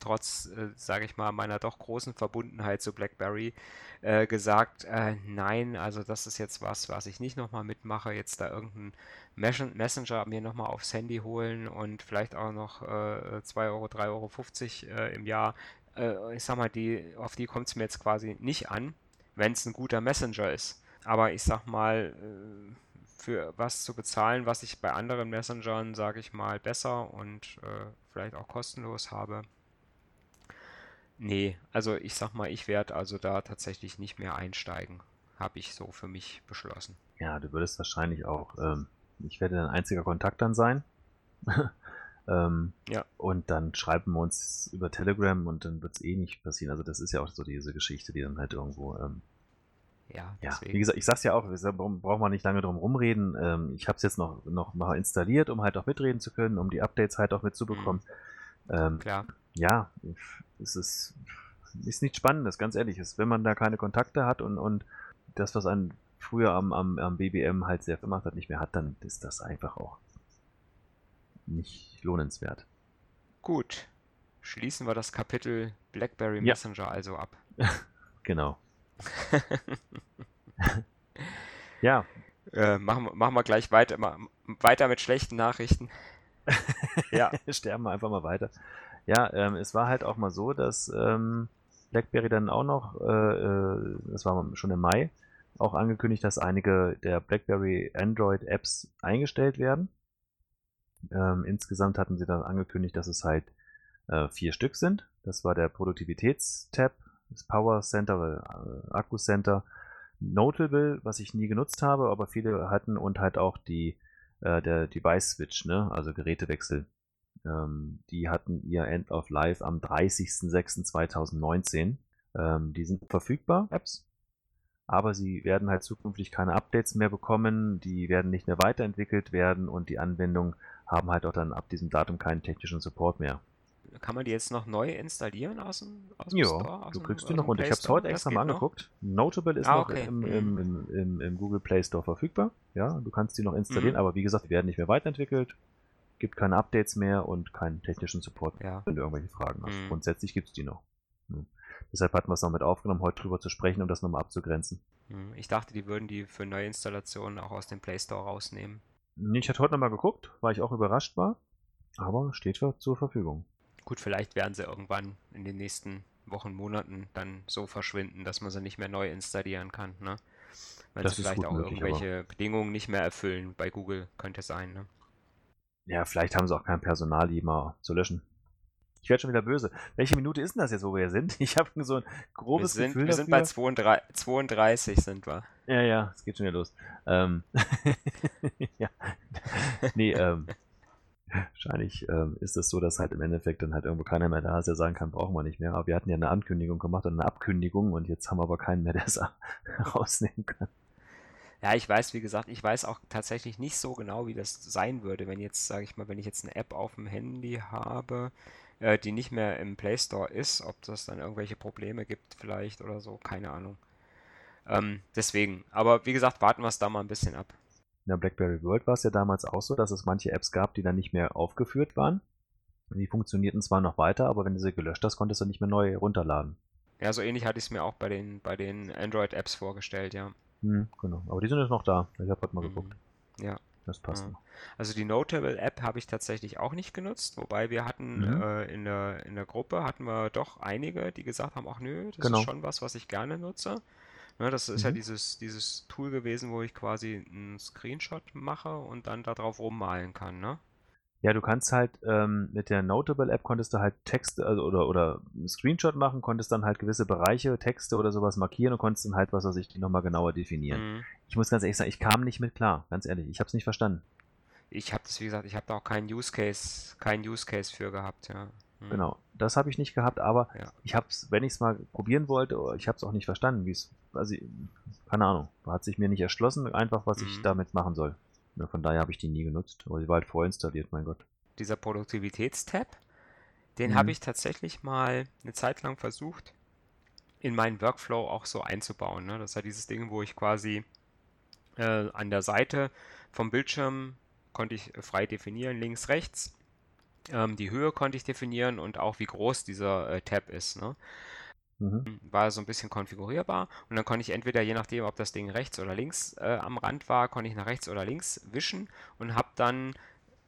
trotz, äh, sage ich mal, meiner doch großen Verbundenheit zu BlackBerry äh, gesagt, äh, nein, also das ist jetzt was, was ich nicht nochmal mitmache, jetzt da irgendeinen Messenger mir nochmal aufs Handy holen und vielleicht auch noch äh, 2 Euro, 3,50 Euro äh, im Jahr. Äh, ich sag mal, die, auf die kommt es mir jetzt quasi nicht an, wenn es ein guter Messenger ist. Aber ich sag mal, äh, für was zu bezahlen, was ich bei anderen Messengern, sage ich mal, besser und äh, vielleicht auch kostenlos habe. Nee, also ich sag mal, ich werde also da tatsächlich nicht mehr einsteigen. Habe ich so für mich beschlossen. Ja, du würdest wahrscheinlich auch, ähm, ich werde dein einziger Kontakt dann sein. ähm, ja. Und dann schreiben wir uns über Telegram und dann wird es eh nicht passieren. Also das ist ja auch so diese Geschichte, die dann halt irgendwo ähm, ja, ja wie gesagt, ich sag's ja auch, braucht man nicht lange drum rumreden. Ähm, ich habe es jetzt noch, noch mal installiert, um halt auch mitreden zu können, um die Updates halt auch mitzubekommen. Mhm. Ähm, Klar. Ja, es ist, ist nichts Spannendes, ganz ehrlich. Ist, wenn man da keine Kontakte hat und, und das, was einen früher am, am, am BBM halt sehr gemacht hat, nicht mehr hat, dann ist das einfach auch nicht lohnenswert. Gut. Schließen wir das Kapitel BlackBerry Messenger ja. also ab. genau. ja. Äh, machen, machen wir gleich weiter, weiter mit schlechten Nachrichten. ja. sterben wir einfach mal weiter. Ja, ähm, es war halt auch mal so, dass ähm, BlackBerry dann auch noch, äh, äh, das war schon im Mai, auch angekündigt, dass einige der BlackBerry Android Apps eingestellt werden. Ähm, insgesamt hatten sie dann angekündigt, dass es halt äh, vier Stück sind. Das war der Produktivitätstab, das Power Center, äh, Akku Center, Notable, was ich nie genutzt habe, aber viele hatten und halt auch die äh, der Device Switch, ne? also Gerätewechsel. Ähm, die hatten ihr End of Life am 30.06.2019. Ähm, die sind verfügbar, Apps, aber sie werden halt zukünftig keine Updates mehr bekommen, die werden nicht mehr weiterentwickelt werden und die Anwendungen haben halt auch dann ab diesem Datum keinen technischen Support mehr. Kann man die jetzt noch neu installieren aus dem, aus dem ja, Store? Aus du kriegst die noch runter. Ich habe es heute extra mal angeguckt. Noch? Notable ist ah, okay. noch im, im, mhm. im, im, Google Play Store verfügbar. Ja, du kannst die noch installieren, mhm. aber wie gesagt, die werden nicht mehr weiterentwickelt. Gibt keine Updates mehr und keinen technischen Support, ja. wenn du irgendwelche Fragen hast. Mhm. Grundsätzlich gibt es die noch. Mhm. Deshalb hatten wir es noch mit aufgenommen, heute drüber zu sprechen, um das nochmal abzugrenzen. Mhm. Ich dachte, die würden die für Neuinstallationen auch aus dem Play Store rausnehmen. Ich hatte heute nochmal geguckt, weil ich auch überrascht war. Aber steht zur Verfügung. Gut, vielleicht werden sie irgendwann in den nächsten Wochen, Monaten dann so verschwinden, dass man sie nicht mehr neu installieren kann. Ne? Wenn das sie vielleicht auch möglich, irgendwelche Bedingungen nicht mehr erfüllen bei Google, könnte sein. Ne? Ja, vielleicht haben sie auch kein Personal, die mal zu löschen. Ich werde schon wieder böse. Welche Minute ist denn das jetzt, wo wir sind? Ich habe so ein grobes wir sind, Gefühl. Wir sind bei 32, 32 sind wir. Ja, ja, es geht schon wieder los. Ähm, ja. Nee, ähm, Wahrscheinlich ähm, ist es so, dass halt im Endeffekt dann halt irgendwo keiner mehr da ist, der sagen kann, brauchen wir nicht mehr. Aber wir hatten ja eine Ankündigung gemacht und eine Abkündigung und jetzt haben wir aber keinen mehr, der es rausnehmen kann. Ja, ich weiß, wie gesagt, ich weiß auch tatsächlich nicht so genau, wie das sein würde, wenn jetzt, sage ich mal, wenn ich jetzt eine App auf dem Handy habe, äh, die nicht mehr im Play Store ist, ob das dann irgendwelche Probleme gibt vielleicht oder so, keine Ahnung. Ähm, deswegen, aber wie gesagt, warten wir es da mal ein bisschen ab in der BlackBerry World war es ja damals auch so, dass es manche Apps gab, die dann nicht mehr aufgeführt waren. Die funktionierten zwar noch weiter, aber wenn du sie gelöscht hast, konntest du nicht mehr neu runterladen. Ja, so ähnlich hatte ich es mir auch bei den, bei den Android-Apps vorgestellt, ja. Hm, genau. Aber die sind jetzt noch da. Ich habe heute mal mhm. geguckt. Ja. Das passt ja. Also die Notable-App habe ich tatsächlich auch nicht genutzt, wobei wir hatten mhm. äh, in, der, in der Gruppe hatten wir doch einige, die gesagt haben, ach nö, das genau. ist schon was, was ich gerne nutze. Ne, das ist mhm. ja dieses, dieses Tool gewesen, wo ich quasi einen Screenshot mache und dann darauf rummalen kann, ne? Ja, du kannst halt ähm, mit der Notable App konntest du halt Texte also, oder, oder einen Screenshot machen, konntest dann halt gewisse Bereiche, Texte oder sowas markieren und konntest dann halt, was weiß ich, die nochmal genauer definieren. Mhm. Ich muss ganz ehrlich sagen, ich kam nicht mit klar, ganz ehrlich, ich habe es nicht verstanden. Ich habe das, wie gesagt, ich habe da auch keinen Use Case, keinen Use Case für gehabt, ja. Mhm. Genau, das habe ich nicht gehabt, aber ja. ich habe es, wenn ich es mal probieren wollte, ich habe es auch nicht verstanden, wie es, also keine Ahnung, hat sich mir nicht erschlossen, einfach was mhm. ich damit machen soll. Ja, von daher habe ich die nie genutzt, aber sie war halt vorinstalliert, mein Gott. Dieser Produktivitätstab, den mhm. habe ich tatsächlich mal eine Zeit lang versucht, in meinen Workflow auch so einzubauen. Ne? Das ist ja dieses Ding, wo ich quasi äh, an der Seite vom Bildschirm konnte ich frei definieren, links, rechts ähm, die Höhe konnte ich definieren und auch wie groß dieser äh, Tab ist. Ne? Mhm. War so ein bisschen konfigurierbar und dann konnte ich entweder, je nachdem, ob das Ding rechts oder links äh, am Rand war, konnte ich nach rechts oder links wischen und habe dann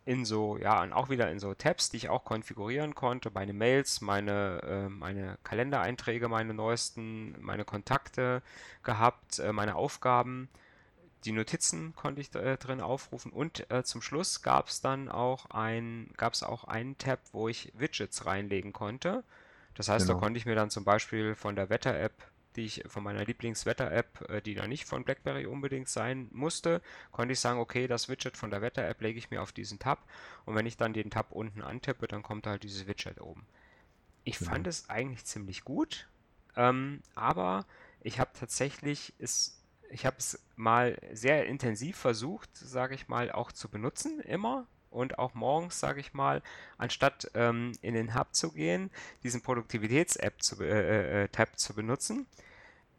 in so, ja, und auch wieder in so Tabs, die ich auch konfigurieren konnte, meine Mails, meine, äh, meine Kalendereinträge, meine neuesten, meine Kontakte gehabt, äh, meine Aufgaben die Notizen konnte ich äh, drin aufrufen und äh, zum Schluss gab es dann auch ein, gab es auch einen Tab, wo ich Widgets reinlegen konnte. Das heißt, genau. da konnte ich mir dann zum Beispiel von der Wetter-App, die ich von meiner Lieblings-Wetter-App, äh, die da nicht von BlackBerry unbedingt sein musste, konnte ich sagen, okay, das Widget von der Wetter-App lege ich mir auf diesen Tab und wenn ich dann den Tab unten antippe, dann kommt halt dieses Widget oben. Ich genau. fand es eigentlich ziemlich gut, ähm, aber ich habe tatsächlich es ich habe es mal sehr intensiv versucht, sage ich mal, auch zu benutzen, immer. Und auch morgens, sage ich mal, anstatt ähm, in den Hub zu gehen, diesen Produktivitäts-App zu, äh, äh, Tab zu benutzen.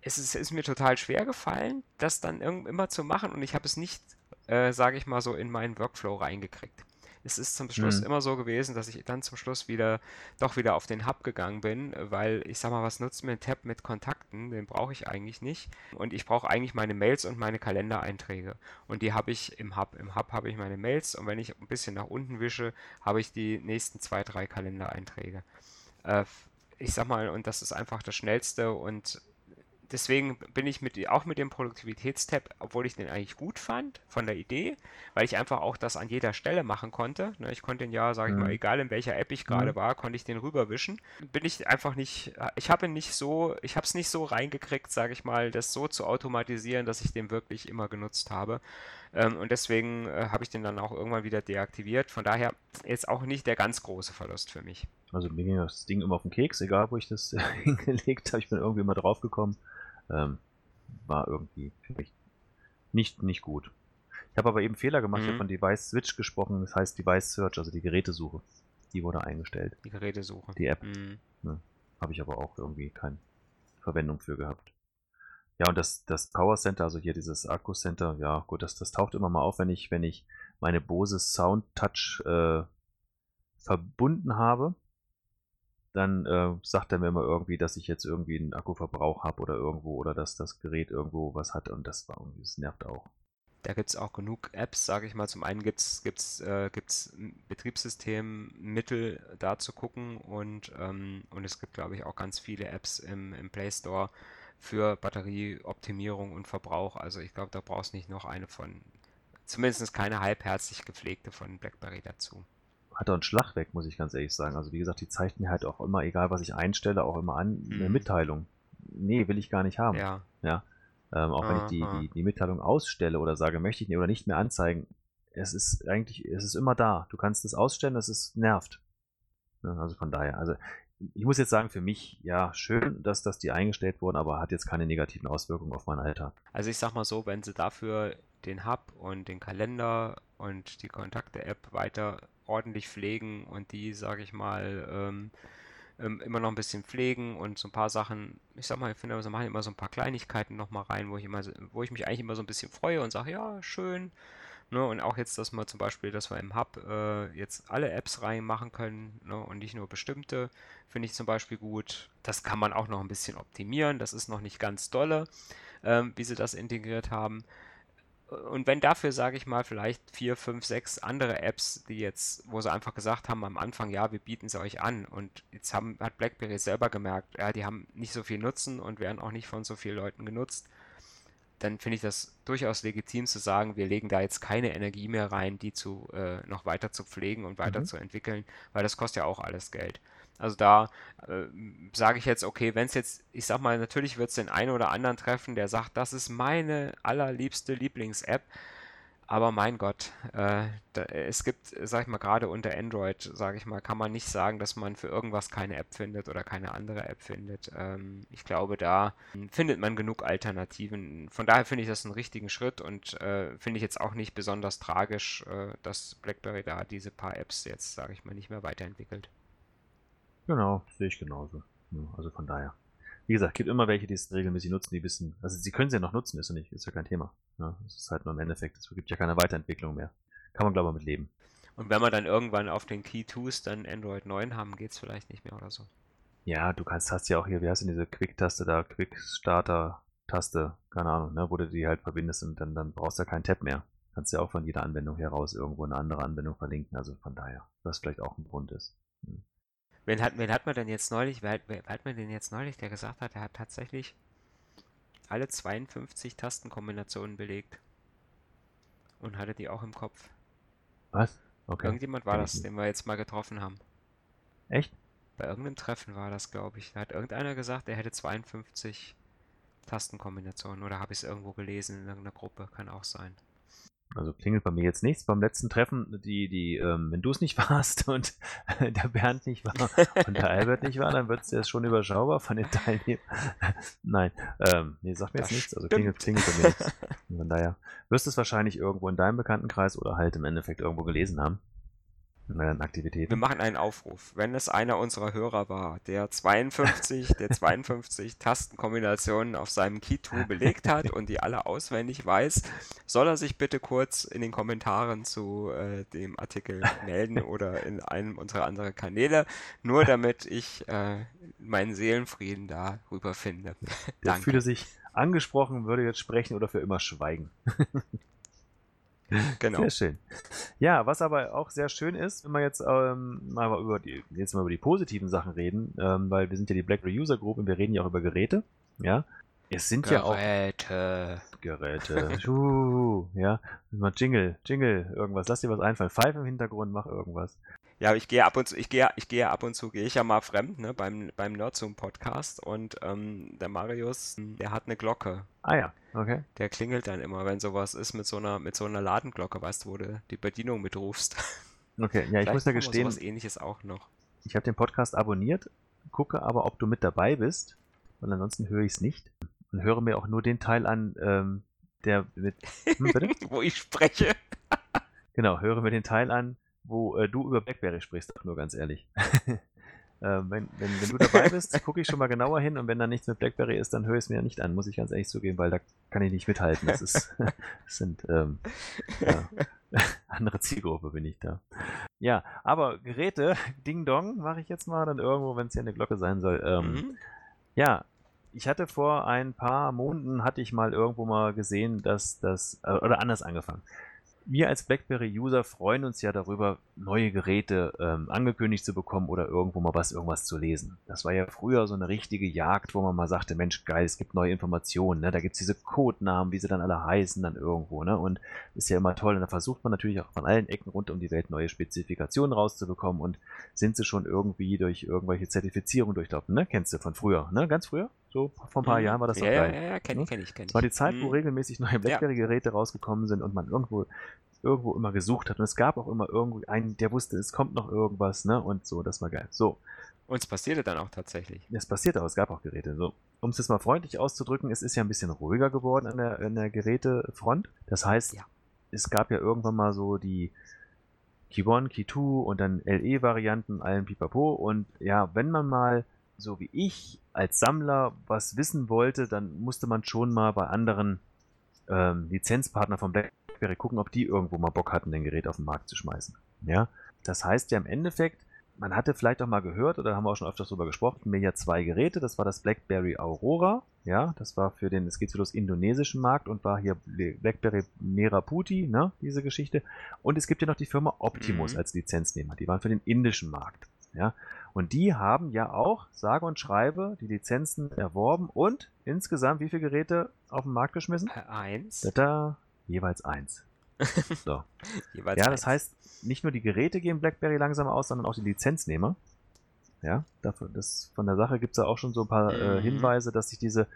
Es ist, ist, mir total schwer gefallen, das dann immer zu machen und ich habe es nicht, äh, sage ich mal so, in meinen Workflow reingekriegt. Es ist zum Schluss Mhm. immer so gewesen, dass ich dann zum Schluss wieder doch wieder auf den Hub gegangen bin, weil ich sag mal, was nutzt mir ein Tab mit Kontakten? Den brauche ich eigentlich nicht. Und ich brauche eigentlich meine Mails und meine Kalendereinträge. Und die habe ich im Hub. Im Hub habe ich meine Mails und wenn ich ein bisschen nach unten wische, habe ich die nächsten zwei, drei Kalendereinträge. Äh, ich sag mal, und das ist einfach das Schnellste und deswegen bin ich mit, auch mit dem Produktivitätstab, obwohl ich den eigentlich gut fand von der Idee, weil ich einfach auch das an jeder Stelle machen konnte. Ne, ich konnte den ja, sage ich mal, Mhm. egal in welcher App ich Mhm. gerade war, konnte ich den rüberwischen. Bin ich einfach nicht, ich habe ihn nicht so, ich habe es nicht so reingekriegt, sage ich mal, das so zu automatisieren, dass ich den wirklich immer genutzt habe. Ähm, und deswegen äh, habe ich den dann auch irgendwann wieder deaktiviert. Von daher jetzt auch nicht der ganz große Verlust für mich. Also mir ging das Ding immer auf den Keks, egal wo ich das hingelegt habe. Ich bin irgendwie immer drauf gekommen. Ähm, war irgendwie für mich nicht, nicht gut. Ich habe aber eben Fehler gemacht. Ich habe Mhm. von Device Switch gesprochen. Das heißt Device Search, also die Gerätesuche. Die wurde eingestellt. Die Gerätesuche. Die App. Mhm. Habe ich aber auch irgendwie keine Verwendung für gehabt. Ja, und das, das Power Center, also hier dieses Akku Center, ja gut, das, das taucht immer mal auf, wenn ich, wenn ich meine Bose Sound Touch äh, verbunden habe. Dann äh, sagt er mir immer irgendwie, dass ich jetzt irgendwie einen Akkuverbrauch habe oder irgendwo oder dass das Gerät irgendwo was hat und das das nervt auch. Da gibt es auch genug Apps, sage ich mal. Zum einen gibt es gibt's, äh, gibt's Betriebssystemmittel da zu gucken und, ähm, und es gibt, glaube ich, auch ganz viele Apps im, im Play Store für Batterieoptimierung und Verbrauch. Also ich glaube, da brauchst nicht noch eine von, zumindest keine halbherzig gepflegte von BlackBerry dazu. Hat er einen Schlag weg, muss ich ganz ehrlich sagen. Also wie gesagt, die zeigt mir halt auch immer, egal was ich einstelle, auch immer an, eine Mhm. Mitteilung. Nee, will ich gar nicht haben. Ja, Ja. Ähm, auch wenn ich die, Aha. die, die Mitteilung ausstelle oder sage, möchte ich nicht oder nicht mehr anzeigen, es ist eigentlich, es ist immer da. Du kannst es ausstellen, das ist nervt. Ja, also von daher, also ich muss jetzt sagen, für mich, ja, schön, dass, dass die eingestellt wurden, aber hat jetzt keine negativen Auswirkungen auf meinen Alltag. also ich sag mal so, wenn sie dafür den Hub und den Kalender und die Kontakte-App weiter ordentlich pflegen und die, sage ich mal, ähm, ähm, immer noch ein bisschen pflegen und so ein paar Sachen, ich sag mal, ich finde, sie machen immer so ein paar Kleinigkeiten noch mal rein, wo ich immer, wo ich mich eigentlich immer so ein bisschen freue und sage, ja, schön. Ne, und auch jetzt, dass wir zum Beispiel, dass wir im Hub äh, jetzt alle Apps reinmachen können ne, und nicht nur bestimmte, finde ich zum Beispiel gut. Das kann man auch noch ein bisschen optimieren. Das ist noch nicht ganz dolle, ähm, wie sie das integriert haben. Und wenn dafür, sage ich mal, vielleicht vier, fünf, sechs andere Apps, die jetzt, wo sie einfach gesagt haben am Anfang, ja, wir bieten sie euch an. Und jetzt haben, hat BlackBerry selber gemerkt, ja, die haben nicht so viel Nutzen und werden auch nicht von so vielen Leuten genutzt. Dann finde ich das durchaus legitim zu sagen, wir legen da jetzt keine Energie mehr rein, die zu äh, noch weiter zu pflegen und weiter Mhm. zu entwickeln, weil das kostet ja auch alles Geld. Also da äh, sage ich jetzt, okay, wenn es jetzt, ich sag mal, natürlich wird es den einen oder anderen treffen, der sagt, das ist meine allerliebste Lieblings-App. Aber mein Gott, äh, da, es gibt, sag ich mal, gerade unter Android, sage ich mal, kann man nicht sagen, dass man für irgendwas keine App findet oder keine andere App findet. Ähm, ich glaube, da findet man genug Alternativen. Von daher finde ich das einen richtigen Schritt und äh, finde ich jetzt auch nicht besonders tragisch, äh, dass BlackBerry da diese paar Apps jetzt, sage ich mal, nicht mehr weiterentwickelt. Genau, sehe ich genauso. Ja, also von daher. Wie gesagt, gibt immer welche, die es regelmäßig nutzen, die wissen, also sie können sie ja noch nutzen, ist ja nicht, ist ja kein Thema. Ja, es ist halt nur im Endeffekt, es gibt ja keine Weiterentwicklung mehr. Kann man glaube ich mit leben. Und wenn wir dann irgendwann auf den Key 2s dann Android 9 haben, geht es vielleicht nicht mehr oder so. Ja, du kannst, hast ja auch hier, wie heißt denn diese Quick-Taste da, Quick-Starter-Taste, keine Ahnung, ne, wo du die halt verbindest und dann, dann brauchst du ja keinen Tab mehr. Kannst ja auch von jeder Anwendung heraus irgendwo eine andere Anwendung verlinken, also von daher, was vielleicht auch ein Grund ist. Hm. Wen hat, wen hat man denn jetzt neulich, wer, hat- wer hat man denn jetzt neulich, der gesagt hat, er hat tatsächlich alle 52 Tastenkombinationen belegt und hatte die auch im Kopf. Was? Okay. Irgendjemand war das, den wir jetzt mal getroffen haben. Echt? Bei irgendeinem Treffen war das, glaube ich. Da hat irgendeiner gesagt, er hätte 52 Tastenkombinationen oder habe ich es irgendwo gelesen in irgendeiner Gruppe, kann auch sein. Also klingelt bei mir jetzt nichts. Beim letzten Treffen, die, die, ähm, wenn du es nicht warst und der Bernd nicht war und der Albert nicht war, dann wird es ja schon überschaubar von den Teilnehmern. Nein, ähm, nee, sagt mir Das jetzt nichts. Also klingelt, klingelt bei mir nichts. Von daher wirst du es wahrscheinlich irgendwo in deinem Bekanntenkreis oder halt im Endeffekt irgendwo gelesen haben. Aktivitäten. Wir machen einen Aufruf. Wenn es einer unserer Hörer war, der 52, der 52 Tastenkombinationen auf seinem Key-Tool belegt hat und die alle auswendig weiß, soll er sich bitte kurz in den Kommentaren zu äh, dem Artikel melden oder in einem unserer anderen Kanäle, nur damit ich äh, meinen Seelenfrieden darüber finde. Der fühle sich angesprochen, würde jetzt sprechen oder für immer schweigen. Genau. Sehr schön. Ja, was aber auch sehr schön ist, wenn wir jetzt ähm, mal über die, jetzt mal über die positiven Sachen reden, ähm, weil wir sind ja die BlackBerry User Group und wir reden ja auch über Geräte. Ja, es sind Geräte. ja auch Geräte. Schuh, ja, mal Jingle, Jingle, irgendwas. Lass dir was einfallen. Pfeif im Hintergrund, mach irgendwas. Ja, ich gehe ab und zu, ich gehe, ich gehe ab und zu, gehe ich ja mal fremd, ne, beim, beim Nerdzoom Podcast und ähm, der Marius, der hat eine Glocke. Ah ja, okay. Der klingelt dann immer, wenn sowas ist mit so einer, mit so einer Ladenglocke, weißt du, wo du die Bedienung mitrufst. Okay, ja, ich muss ja gestehen. sowas ähnliches auch noch. Ich habe den Podcast abonniert, gucke aber, ob du mit dabei bist, und ansonsten höre ich es nicht. Und höre mir auch nur den Teil an, ähm, der mit. Hm, wo ich spreche. genau, höre mir den Teil an, wo äh, du über Blackberry sprichst, nur ganz ehrlich. äh, wenn, wenn, wenn, du dabei bist, gucke ich schon mal genauer hin und wenn da nichts mit Blackberry ist, dann höre ich es mir ja nicht an, muss ich ganz ehrlich zugeben, weil da kann ich nicht mithalten. Das, ist, das sind ähm, ja, andere Zielgruppe bin ich da. Ja, aber Geräte, Ding Dong, mache ich jetzt mal dann irgendwo, wenn es hier eine Glocke sein soll. Ähm, mhm. Ja, ich hatte vor ein paar Monaten, hatte ich mal irgendwo mal gesehen, dass das, äh, oder anders angefangen wir als BlackBerry-User freuen uns ja darüber, neue Geräte ähm, angekündigt zu bekommen oder irgendwo mal was, irgendwas zu lesen. Das war ja früher so eine richtige Jagd, wo man mal sagte, Mensch, geil, es gibt neue Informationen, ne? da gibt es diese Codenamen, wie sie dann alle heißen, dann irgendwo, ne? Und ist ja immer toll. Und da versucht man natürlich auch von allen Ecken rund um die Welt neue Spezifikationen rauszubekommen und sind sie schon irgendwie durch irgendwelche Zertifizierungen durchlaufen, ne? Kennst du von früher, ne? Ganz früher? So vor ein paar mhm. Jahren war das doch ja, geil. Ja, ja, kenn ich, kenn ich, kenn ich. War die Zeit, wo mhm. regelmäßig neue BlackBerry-Geräte rausgekommen sind und man irgendwo irgendwo immer gesucht hat. Und es gab auch immer irgendwo einen, der wusste, es kommt noch irgendwas, ne? Und so, das war geil. So. Und es passierte dann auch tatsächlich. Es passierte auch, es gab auch Geräte. So. Um es jetzt mal freundlich auszudrücken, es ist ja ein bisschen ruhiger geworden an der, an der Gerätefront. Das heißt, ja. es gab ja irgendwann mal so die Key 1, Key 2 und dann LE-Varianten, allen Pipapo. Und ja, wenn man mal, so wie ich, als Sammler was wissen wollte, dann musste man schon mal bei anderen ähm, Lizenzpartner von Black BlackBerry gucken, ob die irgendwo mal Bock hatten, den Gerät auf den Markt zu schmeißen. Ja, das heißt ja im Endeffekt, man hatte vielleicht auch mal gehört, oder haben wir auch schon öfters darüber gesprochen, mir ja zwei Geräte. Das war das BlackBerry Aurora, ja, das war für den, es geht für das indonesischen Markt und war hier BlackBerry Meraputi, ne, diese Geschichte. Und es gibt ja noch die Firma Optimus mhm. als Lizenznehmer, die waren für den indischen Markt, ja. Und die haben ja auch, sage und schreibe, die Lizenzen erworben und insgesamt wie viele Geräte auf den Markt geschmissen? Äh, eins. Da, jeweils eins. So. jeweils ja, das eins. heißt, nicht nur die Geräte gehen BlackBerry langsam aus, sondern auch die Lizenznehmer. Ja, dafür, das, von der Sache gibt es ja auch schon so ein paar äh, mhm. äh, Hinweise, dass sich diese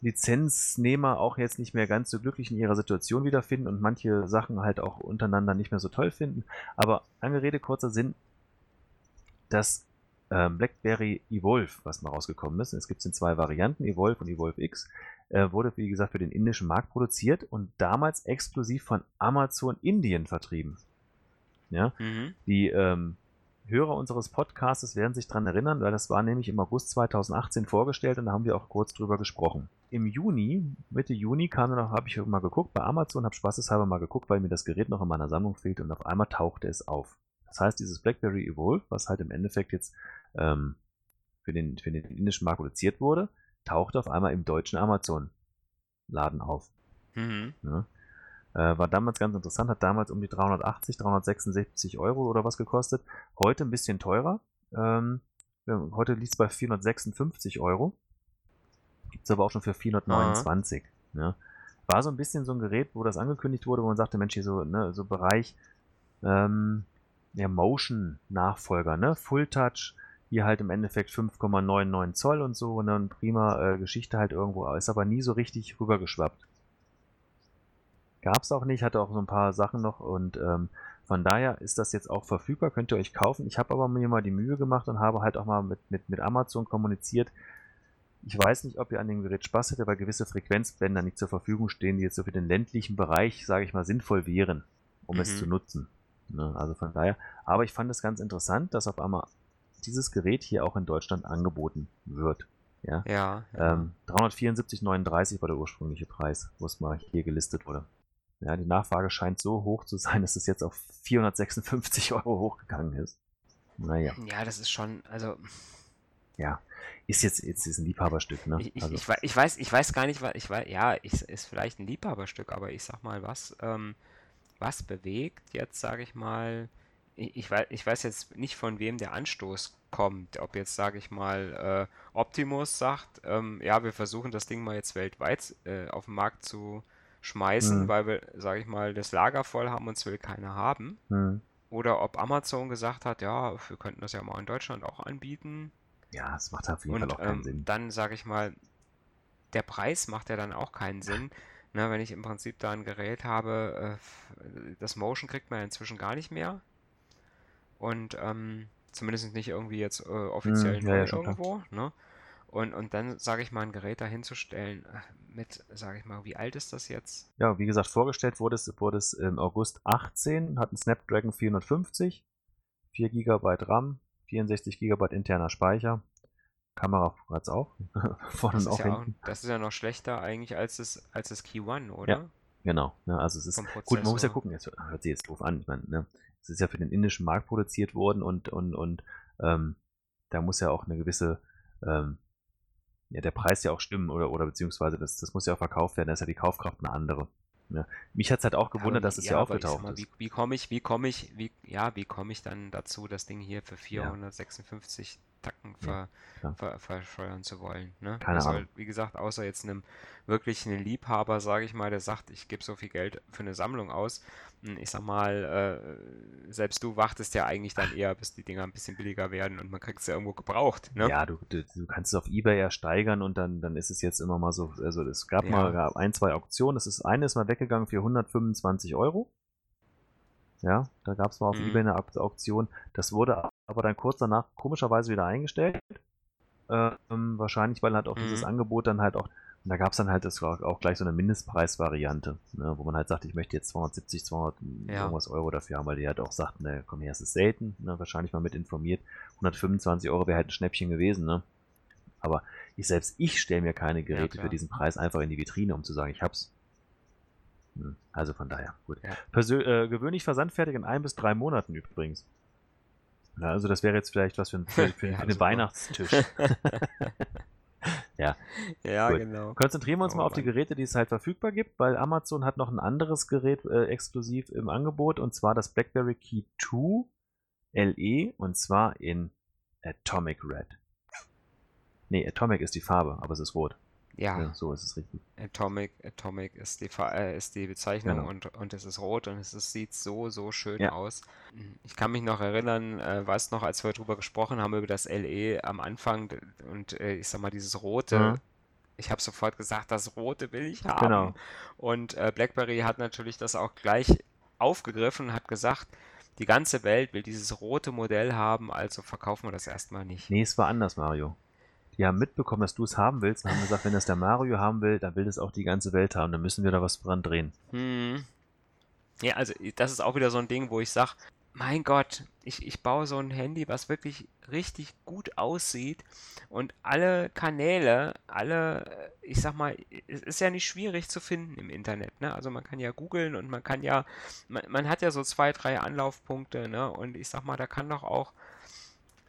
Lizenznehmer auch jetzt nicht mehr ganz so glücklich in ihrer Situation wiederfinden und manche Sachen halt auch untereinander nicht mehr so toll finden. Aber lange Rede, kurzer Sinn, das äh, BlackBerry Evolve, was mal rausgekommen ist, es gibt es in zwei Varianten, Evolve und Evolve X, äh, wurde, wie gesagt, für den indischen Markt produziert und damals exklusiv von Amazon Indien vertrieben. Ja, mhm. die ähm, Hörer unseres Podcasts werden sich daran erinnern, weil das war nämlich im August 2018 vorgestellt und da haben wir auch kurz drüber gesprochen. Im Juni, Mitte Juni kam dann noch, habe ich mal geguckt bei Amazon, habe spaßeshalber mal geguckt, weil mir das Gerät noch in meiner Sammlung fehlt und auf einmal tauchte es auf. Das heißt, dieses BlackBerry Evolve, was halt im Endeffekt jetzt ähm, für, den, für den indischen Markt produziert wurde, tauchte auf einmal im deutschen Amazon-Laden auf. Mhm. Ja. Äh, war damals ganz interessant, hat damals um die 380, 366 Euro oder was gekostet. Heute ein bisschen teurer. Ähm, heute liegt es bei 456 Euro. Gibt es aber auch schon für 429. Ja. War so ein bisschen so ein Gerät, wo das angekündigt wurde, wo man sagte, Mensch, hier so, ne, so Bereich ähm, ja, Motion-Nachfolger, ne? Full Touch, hier halt im Endeffekt 5,99 Zoll und so und dann prima äh, Geschichte halt irgendwo, ist aber nie so richtig rübergeschwappt. Gab's auch nicht, hatte auch so ein paar Sachen noch und ähm, von daher ist das jetzt auch verfügbar, könnt ihr euch kaufen. Ich habe aber mir mal die Mühe gemacht und habe halt auch mal mit, mit, mit Amazon kommuniziert. Ich weiß nicht, ob ihr an dem Gerät Spaß hättet, weil gewisse Frequenzbänder nicht zur Verfügung stehen, die jetzt so für den ländlichen Bereich, sage ich mal, sinnvoll wären, um mhm. es zu nutzen. Ne? Also von daher, aber ich fand es ganz interessant, dass auf einmal dieses Gerät hier auch in Deutschland angeboten wird. Ja, Ja, ähm, 374,39 war der ursprüngliche Preis, wo es mal hier gelistet wurde. Ja, die Nachfrage scheint so hoch zu sein, dass es jetzt auf 456 Euro hochgegangen ist. Naja, ja, das ist schon, also ja, ist jetzt, jetzt ist ein Liebhaberstück, ne? ich, Also, ich, ich weiß, ich weiß gar nicht, was ich weiß, ja, ich, ist vielleicht ein Liebhaberstück, aber ich sag mal, was, ähm, was bewegt jetzt, sage ich mal, ich, ich weiß, ich weiß jetzt nicht, von wem der Anstoß kommt, ob jetzt, sage ich mal, äh, Optimus sagt, ähm, ja, wir versuchen das Ding mal jetzt weltweit äh, auf den Markt zu schmeißen, hm, weil wir, sage ich mal, das Lager voll haben und es will keiner haben. hm. Oder ob Amazon gesagt hat, ja, wir könnten das ja mal in Deutschland auch anbieten. Ja, es macht auf jeden Fall Und auch keinen ähm, Sinn. dann sage ich mal, der Preis macht ja dann auch keinen Sinn. Ne, wenn ich im Prinzip da ein Gerät habe, äh, das Motion kriegt man inzwischen gar nicht mehr. Und ähm, zumindest nicht irgendwie jetzt äh, offiziell Hm, ja, ja, irgendwo. Ne? Und, und dann sage ich mal, ein Gerät dahinzustellen äh, mit, sage ich mal, wie alt ist das jetzt? Ja, wie gesagt, vorgestellt wurde es, wurde es im August 18, hat einen Snapdragon 450, 4 GB RAM, 64 GB interner Speicher. Kamera hat es auch, vorne Das und ist auch ja auch, das ist ja noch schlechter eigentlich als das, als das Key One, Ja, oder? genau. Ne, also es ist, gut, man muss ja gucken, jetzt hört sich jetzt doof an. Ich meine, ne, es ist ja für den indischen Markt produziert worden und, und, und ähm, da muss ja auch eine gewisse, ähm, ja, der Preis ja auch stimmen oder, oder beziehungsweise das, das muss ja auch verkauft werden, da ist ja die Kaufkraft eine andere. Ne. Mich hat es halt auch Ja, gewundert, dass wie, es ja, ja aufgetaucht mal, ist. wie, wie komme ich, wie komme ich, wie, ja, wie komme ich dann dazu, das Ding hier für Ja, 456 Tacken ja, ver, klar. ver, verscheuern zu wollen, ne? Keine Also, Ahnung. wie gesagt, außer jetzt einem wirklich einen Liebhaber, sage ich mal, der sagt, ich gebe so viel Geld für eine Sammlung aus. Hm, Ich sag mal, äh, selbst du wartest ja eigentlich dann eher, bis die Dinger ein bisschen billiger werden und man kriegt es ja irgendwo gebraucht, ne? Ja, du, du, du kannst es auf Ebay ja steigern und dann, dann ist es jetzt immer mal so, also es gab mal Ja, gab ein, zwei Auktionen, das ist eine ist mal weggegangen für 125 Euro. Ja, da gab es mal auf mhm. Ebay eine Auk- Auktion. Das wurde aber dann kurz danach komischerweise wieder eingestellt. Ähm, wahrscheinlich, weil halt auch dieses Mhm. Angebot dann halt auch, und da gab es dann halt das auch gleich so eine Mindestpreisvariante, ne, wo man halt sagt, ich möchte jetzt 270, 200 Ja, irgendwas Euro dafür haben, weil die halt auch sagt, ne, komm her, es ist selten, ne, wahrscheinlich mal mit informiert. 125 Euro wäre halt ein Schnäppchen gewesen, ne? Aber ich selbst, ich stelle mir keine ja, Geräte für klar. diesen Preis einfach in die Vitrine, um zu sagen, ich hab's. Hm, Also von daher, gut. Ja. Persö äh, gewöhnlich versandfertig in ein bis drei Monaten übrigens. Ja, also das wäre jetzt vielleicht was für, ein, für, für, Ja, super. Weihnachtstisch. ja, Ja, gut. genau. Konzentrieren wir uns Oh mal auf die. Geräte, die es halt verfügbar gibt, weil Amazon hat noch ein anderes Gerät äh, exklusiv im Angebot und zwar das BlackBerry Key 2 LE und zwar in Atomic Red. Nee, Atomic ist die Farbe, aber es ist rot. Ja, Ja, so ist es richtig. Atomic, Atomic ist die, äh, ist die Bezeichnung Genau. und, und es ist rot und es ist, sieht so, so schön Ja. aus. Ich kann mich noch erinnern, äh, weiß noch, als wir drüber gesprochen haben, über das LE am Anfang und äh, ich sag mal, dieses rote, Mhm. ich habe sofort gesagt, das rote will ich Genau. haben. Und äh, BlackBerry hat natürlich das auch gleich aufgegriffen und hat gesagt, die ganze Welt will dieses rote Modell haben, also verkaufen wir das erstmal nicht. Nee, es war anders, Mario. Die haben mitbekommen, dass du es haben willst und haben gesagt, wenn das der Mario haben will, dann will das auch die ganze Welt haben. Dann müssen wir da was dran drehen. Hm. Ja, also das ist auch wieder so ein Ding, wo ich sage, mein Gott, ich, ich baue so ein Handy, was wirklich richtig gut aussieht und alle Kanäle, alle, ich sag mal, es ist ja nicht schwierig zu finden im Internet, ne? Also man kann ja googeln und man kann ja, man, man hat ja so zwei, drei Anlaufpunkte, ne? Und ich sag mal, da kann doch auch,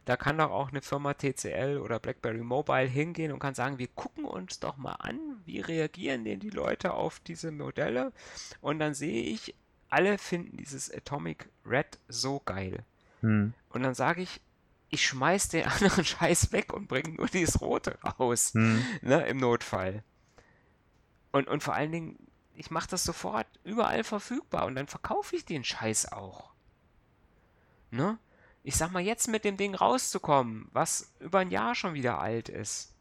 da kann doch auch eine Firma TCL oder BlackBerry Mobile hingehen und kann sagen, wir gucken uns doch mal an, wie reagieren denn die Leute auf diese Modelle und dann sehe ich, alle finden dieses Atomic Red so geil. Hm. Und dann sage ich, ich schmeiß den anderen Scheiß weg und bringe nur dieses Rote raus, Hm. ne, im Notfall. Und, und vor allen Dingen, ich mache das sofort überall verfügbar und dann verkaufe ich den Scheiß auch. Ne? Ich sag mal, jetzt mit dem Ding rauszukommen, was über ein Jahr schon wieder alt ist.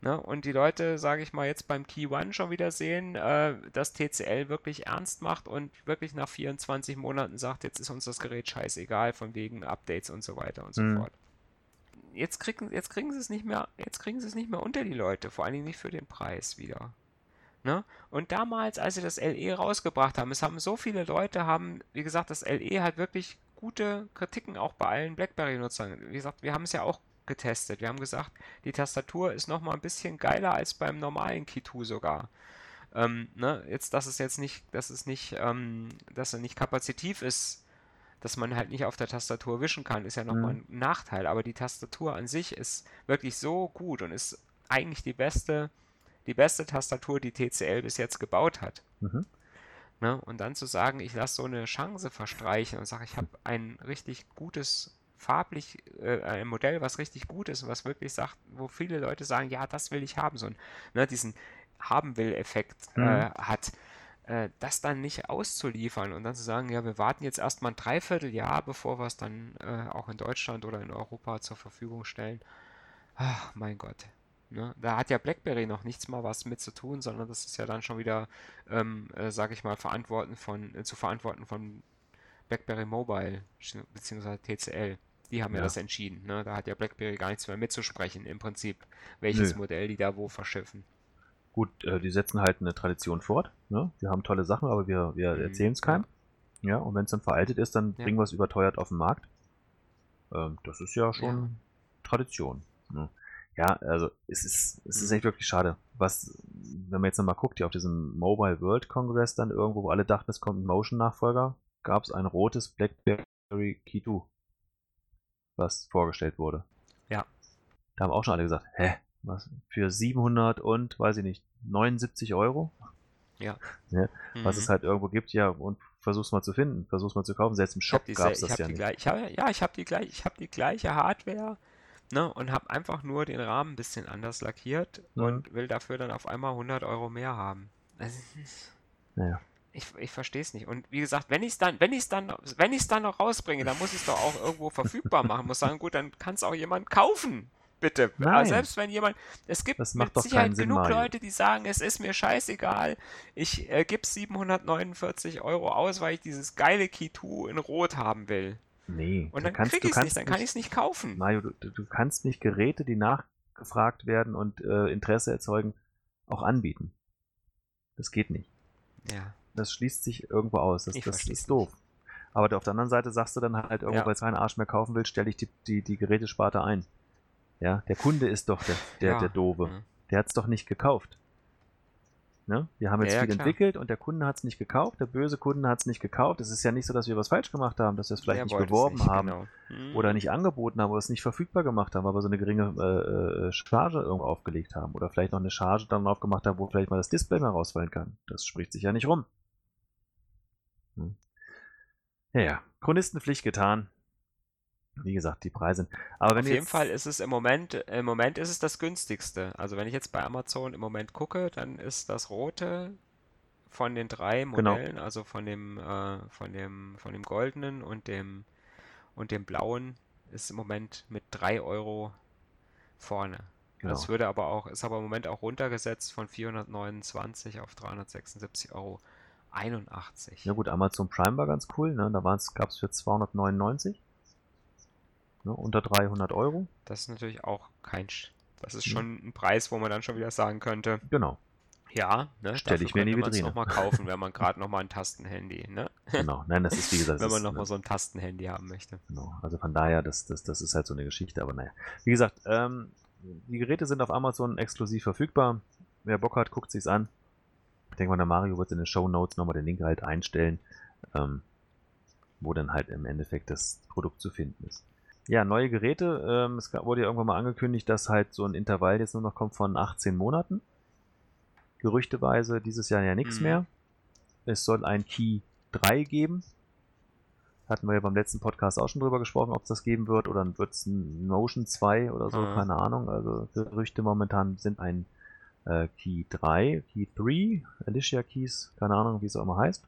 Ne? Und die Leute, sage ich mal, jetzt beim Key One schon wieder sehen, äh, dass TCL wirklich ernst macht und wirklich nach 24 Monaten sagt, jetzt ist uns das Gerät scheißegal, von wegen Updates und so weiter und so Hm. fort. Jetzt kriegen, jetzt kriegen sie es nicht mehr, jetzt kriegen sie es nicht mehr unter die Leute, vor allen Dingen nicht für den Preis wieder. Ne? Und damals, als sie das LE rausgebracht haben, es haben so viele Leute, haben, wie gesagt, das LE hat wirklich gute Kritiken auch bei allen BlackBerry-Nutzern. Wie gesagt, wir haben es ja auch getestet. Wir haben gesagt, die Tastatur ist noch mal ein bisschen geiler als beim normalen Key 2 sogar. Ähm, ne? Jetzt, dass es jetzt nicht, dass es nicht, ähm, dass er nicht kapazitiv ist, dass man halt nicht auf der Tastatur wischen kann, ist ja nochmal mhm. ein Nachteil. Aber die Tastatur an sich ist wirklich so gut und ist eigentlich die beste die beste Tastatur, die TCL bis jetzt gebaut hat. Mhm. Ne? Und dann zu sagen, ich lasse so eine Chance verstreichen und sage, ich habe ein richtig gutes farblich äh, ein Modell, was richtig gut ist und was wirklich sagt, wo viele Leute sagen, ja, das will ich haben, so ein, ne, diesen haben will Effekt äh, mhm. äh, hat, äh, das dann nicht auszuliefern und dann zu sagen, ja, wir warten jetzt erstmal ein Dreivierteljahr, bevor wir es dann äh, auch in Deutschland oder in Europa zur Verfügung stellen. Ach, mein Gott. Ne? Da hat ja BlackBerry noch nichts mal was mit zu tun, sondern das ist ja dann schon wieder, ähm, äh, sage ich mal, verantworten von, äh, zu verantworten von BlackBerry Mobile bzw. TCL. Die haben ja, ja das entschieden. Ne? Da hat ja BlackBerry gar nichts mehr mitzusprechen im Prinzip, welches Nö. Modell die da wo verschiffen. Gut, äh, die setzen halt eine Tradition fort. Ne? Wir haben tolle Sachen, aber wir, wir mhm, erzählen es keinem. Ja. ja und wenn es dann veraltet ist, dann ja. bringen wir es überteuert auf den Markt. Ähm, das ist ja schon Tradition. Ne? Ja, also es ist, es ist mhm. echt wirklich schade. Was, wenn man jetzt nochmal guckt, hier auf diesem Mobile World Congress dann irgendwo, wo alle dachten, es kommt ein Motion-Nachfolger, gab es ein rotes BlackBerry Key 2, was vorgestellt wurde. Ja. Da haben auch schon alle gesagt, hä, was, für 700 und, weiß ich nicht, 79 Euro? Ja. ja mhm. Was es halt irgendwo gibt, ja, und versuch's mal zu finden, versuch's mal zu kaufen. Selbst im Shop gab es das ja nicht. Gleich, ich hab, ja, ich habe die, gleich, hab die gleiche Hardware ne, und habe einfach nur den Rahmen ein bisschen anders lackiert mhm. und will dafür dann auf einmal 100 Euro mehr haben. Also, naja. Ich, ich verstehe es nicht. Und wie gesagt, wenn ich es dann, wenn ich dann, wenn ich es dann noch rausbringe, dann muss ich es doch auch irgendwo verfügbar machen. Muss sagen, gut, dann kann es auch jemand kaufen. Bitte. Selbst wenn jemand, es gibt mit Sicherheit Sinn, genug Mario. Leute, die sagen, es ist mir scheißegal, ich äh, gebe 749 Euro aus, weil ich dieses geile 2 in Rot haben will. Nee. Und dann krieg ich es nicht, dann kann ich es nicht kaufen. Mario, du, du, kannst nicht Geräte, die nachgefragt werden und äh, Interesse erzeugen, auch anbieten. Das geht nicht. Ja. Das schließt sich irgendwo aus. Das, das ist doof. Aber auf der anderen Seite sagst du dann halt irgendwo, ja. weil es keinen Arsch mehr kaufen will, stelle ich die, die, die Gerätesparte ein. Ja, der Kunde ist doch der, der, ja. der Doofe. Mhm. Der hat es doch nicht gekauft. Ne? Wir haben jetzt ja, viel klar. entwickelt und der Kunde hat es nicht gekauft, der böse Kunde hat es nicht gekauft. Es ist ja nicht so, dass wir was falsch gemacht haben, dass wir es vielleicht er nicht beworben nicht, haben genau. hm. oder nicht angeboten haben oder es nicht verfügbar gemacht haben, aber so eine geringe äh, äh, Charge irgendwo aufgelegt haben oder vielleicht noch eine Charge dann aufgemacht haben, wo vielleicht mal das Display mehr rausfallen kann. Das spricht sich ja nicht rum. Hm. Ja, ja. Chronistenpflicht getan wie gesagt, die Preise. Aber wenn Auf jeden Fall ist es im Moment, im Moment ist es das günstigste. Also wenn ich jetzt bei Amazon im Moment gucke, dann ist das rote von den drei genau. Modellen, genau. also von dem, äh, von dem, von dem goldenen und dem und dem blauen, ist im Moment mit 3 Euro vorne. Genau. Das würde aber auch, ist aber im Moment auch runtergesetzt von 429 auf 376 Euro. 81. Ja gut, Amazon Prime war ganz cool, ne? Da gab es für 299 ne, unter 300 Euro. Das ist natürlich auch kein. Das ist schon ein Preis, wo man dann schon wieder sagen könnte. Genau. Ja, ne, stelle ich mir in die Vitrine. nochmal kaufen, wenn man gerade nochmal ein Tastenhandy, ne? Genau, nein, das ist wie gesagt. wenn man nochmal ne, so ein Tastenhandy haben möchte. Genau, also von daher, das, das, das ist halt so eine Geschichte, aber naja. Wie gesagt, ähm, die Geräte sind auf Amazon exklusiv verfügbar. Wer Bock hat, guckt sich's an. Ich denke mal, der Mario wird in den Show Notes nochmal den Link halt einstellen, ähm, wo dann halt im Endeffekt das Produkt zu finden ist. Ja, neue Geräte. Ähm, es wurde ja irgendwann mal angekündigt, dass halt so ein Intervall jetzt nur noch kommt von 18 Monaten. Gerüchteweise dieses Jahr ja nichts mhm. mehr. Es soll ein Key 3 geben. Hatten wir ja beim letzten Podcast auch schon drüber gesprochen, ob es das geben wird oder wird es ein Motion 2 oder so, mhm. keine Ahnung. Also Gerüchte momentan sind ein äh, Key 3, Key 3, Alicia Keys, keine Ahnung, wie es auch immer heißt.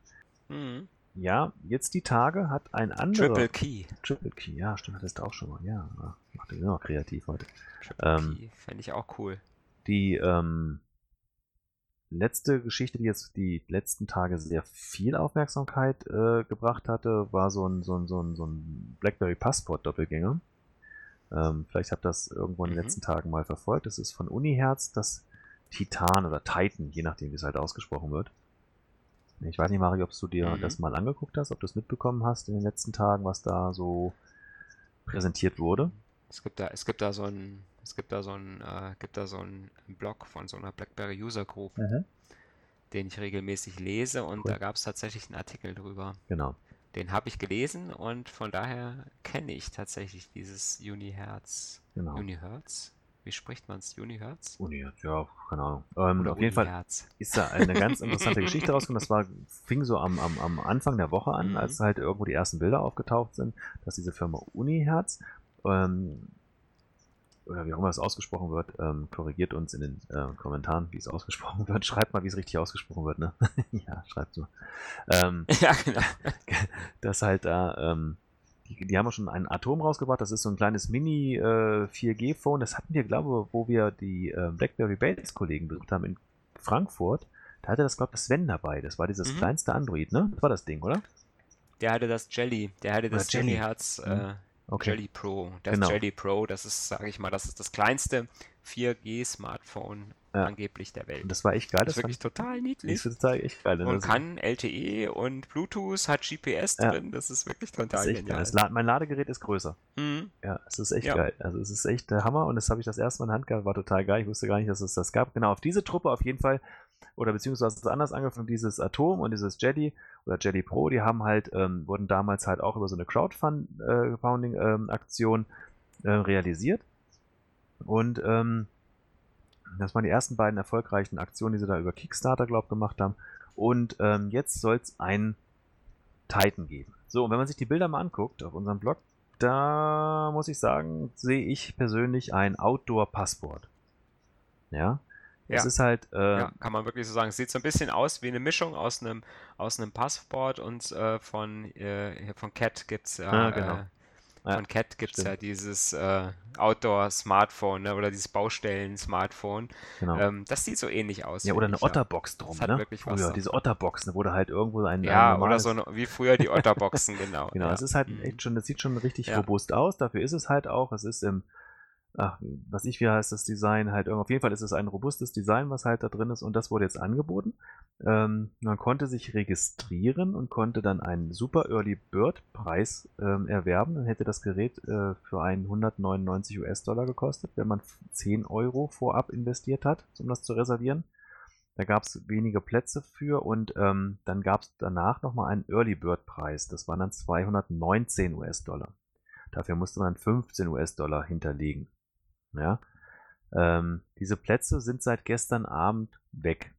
Mhm. Ja, jetzt die Tage hat ein anderer. Triple Key. Triple Key, ja, stimmt, das ist auch schon mal. Ja, macht den immer kreativ heute. Triple ähm, Key, fände ich auch cool. Die ähm, letzte Geschichte, die jetzt die letzten Tage sehr viel Aufmerksamkeit äh, gebracht hatte, war so ein, so ein, so ein, so ein BlackBerry Passport-Doppelgänger. Ähm, vielleicht habt ihr das irgendwo in den mhm. letzten Tagen mal verfolgt. Das ist von Uniherz das Titan oder Titan, je nachdem, wie es halt ausgesprochen wird. Ich weiß nicht, Mario, ob du dir mhm. das mal angeguckt hast, ob du es mitbekommen hast in den letzten Tagen, was da so präsentiert wurde. Es gibt da, es gibt da so ein, es gibt da so ein, äh, gibt da so ein Blog von so einer BlackBerry User Group, mhm. den ich regelmäßig lese und cool. da gab es tatsächlich einen Artikel drüber. Genau. Den habe ich gelesen und von daher kenne ich tatsächlich dieses Uniherz. Genau. Uniherz? Wie spricht man es? Uniherz? Uniherz, ja, keine Ahnung. Ähm, auf jeden Fall ist da eine ganz interessante Geschichte rausgekommen. Das war, fing so am, am, am Anfang der Woche an, mhm. als halt irgendwo die ersten Bilder aufgetaucht sind, dass diese Firma Uniherz ähm, oder wie auch immer es ausgesprochen wird, ähm, korrigiert uns in den äh, Kommentaren, wie es ausgesprochen wird. Schreibt mal, wie es richtig ausgesprochen wird, ne? ja, schreibt so. Ähm, ja, genau. dass halt da ähm, die, die haben schon ein Atom rausgebracht. Das ist so ein kleines Mini äh, 4G-Phone. Das hatten wir, glaube ich, wo wir die äh, BlackBerry Base-Kollegen besucht haben in Frankfurt. Da hatte das, glaube ich, Sven dabei. Das war dieses mhm. kleinste Android, ne? Das war das Ding, oder? Der hatte das Jelly. Der hatte das Jelly Herz. Mhm. Äh, okay. Jelly Pro. Das genau. Jelly Pro, das ist, sage ich mal, das ist das kleinste 4G-Smartphone ja. angeblich der Welt. Und das war echt geil. Das, das ist wirklich total niedlich. Das ist total echt geil. Und kann LTE und Bluetooth, hat GPS ja. drin. Das ist wirklich total ist genial. La mein Ladegerät ist größer. Mhm. Ja, es ist echt ja. geil. Also es ist echt der Hammer und das habe ich das erste Mal in Hand gehabt. War total geil. Ich wusste gar nicht, dass es das gab. Genau, auf diese Truppe auf jeden Fall oder beziehungsweise anders angefangen, dieses Atom und dieses Jedi oder Jedi Pro, die haben halt, ähm, wurden damals halt auch über so eine Crowdfunding-Aktion äh, äh, realisiert. Und ähm, das waren die ersten beiden erfolgreichen Aktionen, die sie da über Kickstarter, glaube ich, gemacht haben. Und ähm, jetzt soll es ein Titan geben. So, und wenn man sich die Bilder mal anguckt auf unserem Blog, da muss ich sagen, sehe ich persönlich ein Outdoor-Passport. Ja. Es ja. ist halt. Äh, ja, kann man wirklich so sagen. Es sieht so ein bisschen aus wie eine Mischung aus einem, aus einem Passport und äh, von, äh, von Cat gibt es ja. Ah, genau. Äh, von Cat gibt es ja dieses äh, Outdoor-Smartphone ne, oder dieses Baustellen-Smartphone. Genau. Ähm, das sieht so ähnlich aus. Ja, oder eine Otterbox drum. Das ne? wirklich früher, diese Otterboxen, wo du halt irgendwo ein. Ja, ein oder so eine, wie früher die Otterboxen, genau. genau, es ist halt mhm. echt schon, das sieht schon richtig ja. robust aus. Dafür ist es halt auch. Es ist im ach, was ich, wie heißt das Design halt, auf jeden Fall ist es ein robustes Design, was halt da drin ist und das wurde jetzt angeboten. Ähm, man konnte sich registrieren und konnte dann einen Super Early Bird Preis ähm, erwerben. Dann hätte das Gerät äh, für einen 199 US-Dollar gekostet, wenn man 10 Euro vorab investiert hat, um das zu reservieren. Da gab es wenige Plätze für und ähm, dann gab es danach nochmal einen Early Bird Preis. Das waren dann 219 US-Dollar. Dafür musste man 15 US-Dollar hinterlegen. Ja? Ähm, diese Plätze sind seit gestern Abend weg.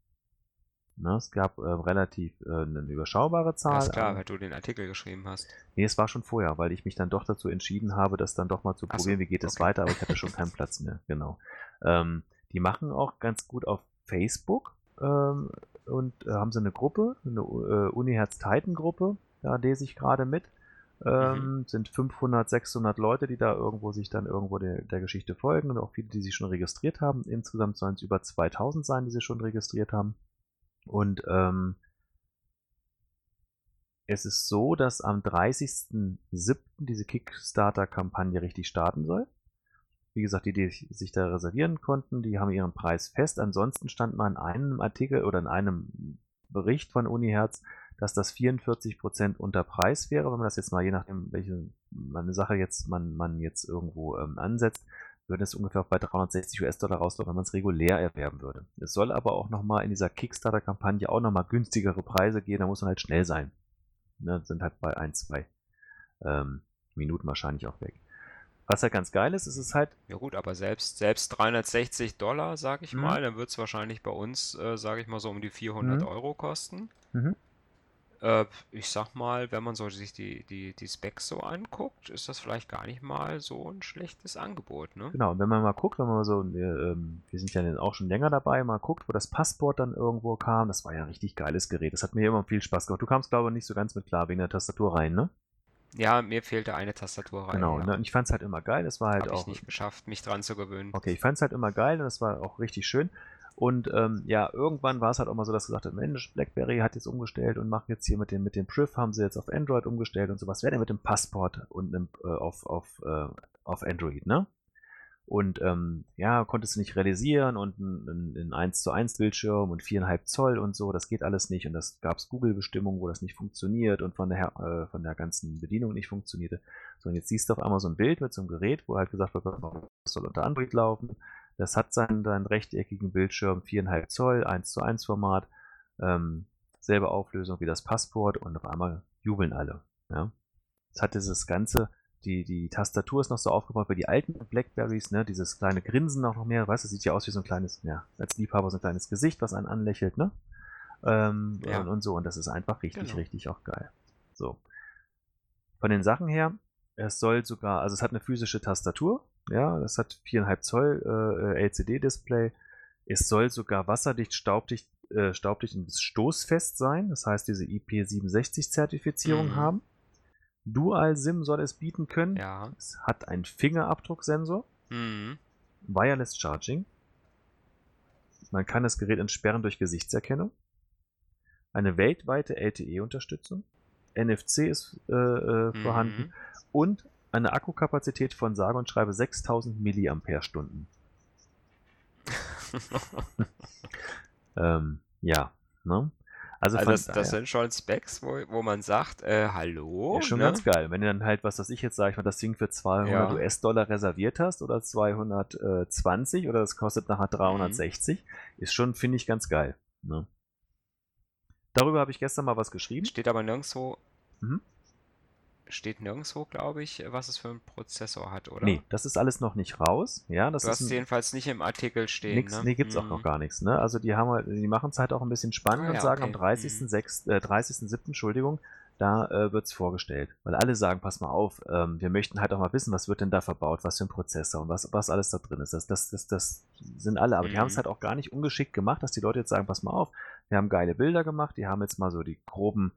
Ne, es gab äh, relativ äh, eine überschaubare Zahl. Ja, ist klar, weil du den Artikel geschrieben hast. Nee, es war schon vorher, weil ich mich dann doch dazu entschieden habe, das dann doch mal zu probieren, so, wie geht es okay. weiter, aber ich hatte schon keinen Platz mehr. Genau. Ähm, die machen auch ganz gut auf Facebook ähm, und äh, haben sie eine Gruppe, eine äh, Uni-Herz-Titan-Gruppe, da lese ich gerade mit. Ähm, mhm. Sind 500, 600 Leute, die da irgendwo sich dann irgendwo der, der Geschichte folgen und auch viele, die sich schon registriert haben. Insgesamt sollen es über 2000 sein, die sich schon registriert haben. Und ähm, es ist so, dass am 30.07. diese Kickstarter-Kampagne richtig starten soll. Wie gesagt, die, die sich da reservieren konnten, die haben ihren Preis fest. Ansonsten stand mal in einem Artikel oder in einem Bericht von UniHerz, dass das 44% unter Preis wäre, wenn man das jetzt mal je nachdem, welche eine Sache jetzt man, man jetzt irgendwo ähm, ansetzt, würde es ungefähr bei 360 US-Dollar rauslaufen, wenn man es regulär erwerben würde. Es soll aber auch nochmal in dieser Kickstarter-Kampagne auch nochmal günstigere Preise gehen, da muss man halt schnell sein. Ne, sind halt bei 1, 2 ähm, Minuten wahrscheinlich auch weg. Was halt ganz geil ist, ist es halt. Ja gut, aber selbst, selbst 360 Dollar, sag ich mhm. mal, dann wird es wahrscheinlich bei uns, äh, sag ich mal, so um die 400 mhm. Euro kosten. Mhm. Äh, ich sag mal, wenn man so sich die, die, die Specs so anguckt, ist das vielleicht gar nicht mal so ein schlechtes Angebot, ne? Genau, und wenn man mal guckt, wenn man so, wir, ähm, wir sind ja auch schon länger dabei, mal guckt, wo das Passport dann irgendwo kam, das war ja ein richtig geiles Gerät. Das hat mir immer viel Spaß gemacht. Du kamst, glaube ich, nicht so ganz mit klar wegen der Tastatur rein, ne? Ja, mir fehlte eine Tastatur rein. Genau, ja. ne? und ich fand es halt immer geil. Es war halt Hab auch. ich nicht geschafft, mich dran zu gewöhnen. Okay, ich fand es halt immer geil und es war auch richtig schön. Und ähm, ja, irgendwann war es halt auch mal so, dass gesagt hat, Mensch, BlackBerry hat jetzt umgestellt und macht jetzt hier mit dem, mit dem Priv, haben sie jetzt auf Android umgestellt und so. Was wäre denn mit dem Passport und einem, äh, auf, auf, äh, auf Android, ne? und ähm, ja, konntest du nicht realisieren und ein, ein 1 zu 1 Bildschirm und 4,5 Zoll und so, das geht alles nicht und das gab es Google-Bestimmungen, wo das nicht funktioniert und von der, äh, von der ganzen Bedienung nicht funktionierte. So, und jetzt siehst du auf einmal so ein Bild mit so einem Gerät, wo halt gesagt wird, das soll unter Android laufen. Das hat seinen, seinen rechteckigen Bildschirm, 4,5 Zoll, 1 zu 1 Format, ähm, selbe Auflösung wie das Passport und auf einmal jubeln alle. Ja. Es hat dieses ganze die, die Tastatur ist noch so aufgebaut wie die alten Blackberries, ne? Dieses kleine Grinsen auch noch mehr, weißt du, sieht ja aus wie so ein kleines, ja, als Liebhaber so ein kleines Gesicht, was einen anlächelt, ne? Ähm, ja. und, und, so. Und das ist einfach richtig, genau. richtig auch geil. So. Von den Sachen her, es soll sogar, also es hat eine physische Tastatur, ja, es hat 4,5 Zoll äh, LCD-Display. Es soll sogar wasserdicht, staubdicht, äh, staubdicht und stoßfest sein, das heißt diese IP67-Zertifizierung mhm. haben. Dual-SIM soll es bieten können. Ja. Es hat einen Fingerabdrucksensor. Mhm. Wireless Charging. Man kann das Gerät entsperren durch Gesichtserkennung. Eine weltweite LTE-Unterstützung. NFC ist äh, äh, mhm. vorhanden. Und eine Akkukapazität von sage und schreibe 6000 Milliampere-Stunden. ähm, ja, ne? Also, also das, das, sind schon Specs, wo, wo man sagt, äh, hallo. Ist schon ne? ganz geil. Wenn du dann halt, was weiß ich jetzt sage, ich mal, das Ding für 200 ja. US-Dollar reserviert hast oder 220 oder das kostet nachher 360, mhm. ist schon, finde ich, ganz geil. Ne? Darüber habe ich gestern mal was geschrieben. Steht aber nirgendwo. Mhm steht nirgendwo, glaube ich, was es für einen Prozessor hat, oder? Nee, das ist alles noch nicht raus. Ja, das du ist hast jedenfalls nicht im Artikel stehen. Nix, ne? Nee, gibt es hm. auch noch mhm. gar nichts. Ne? Also die haben halt, die machen es halt auch ein bisschen spannend ah, und ja, sagen okay. am 30.07., äh, 30 Entschuldigung, da äh, wird es vorgestellt. Weil alle sagen, pass mal auf, ähm, wir möchten halt auch mal wissen, was wird denn da verbaut, was für ein Prozessor und was, was alles da drin ist. Das, das, das, das sind alle, aber mhm. die haben es halt auch gar nicht ungeschickt gemacht, dass die Leute jetzt sagen, pass mal auf, wir haben geile Bilder gemacht, die haben jetzt mal so die groben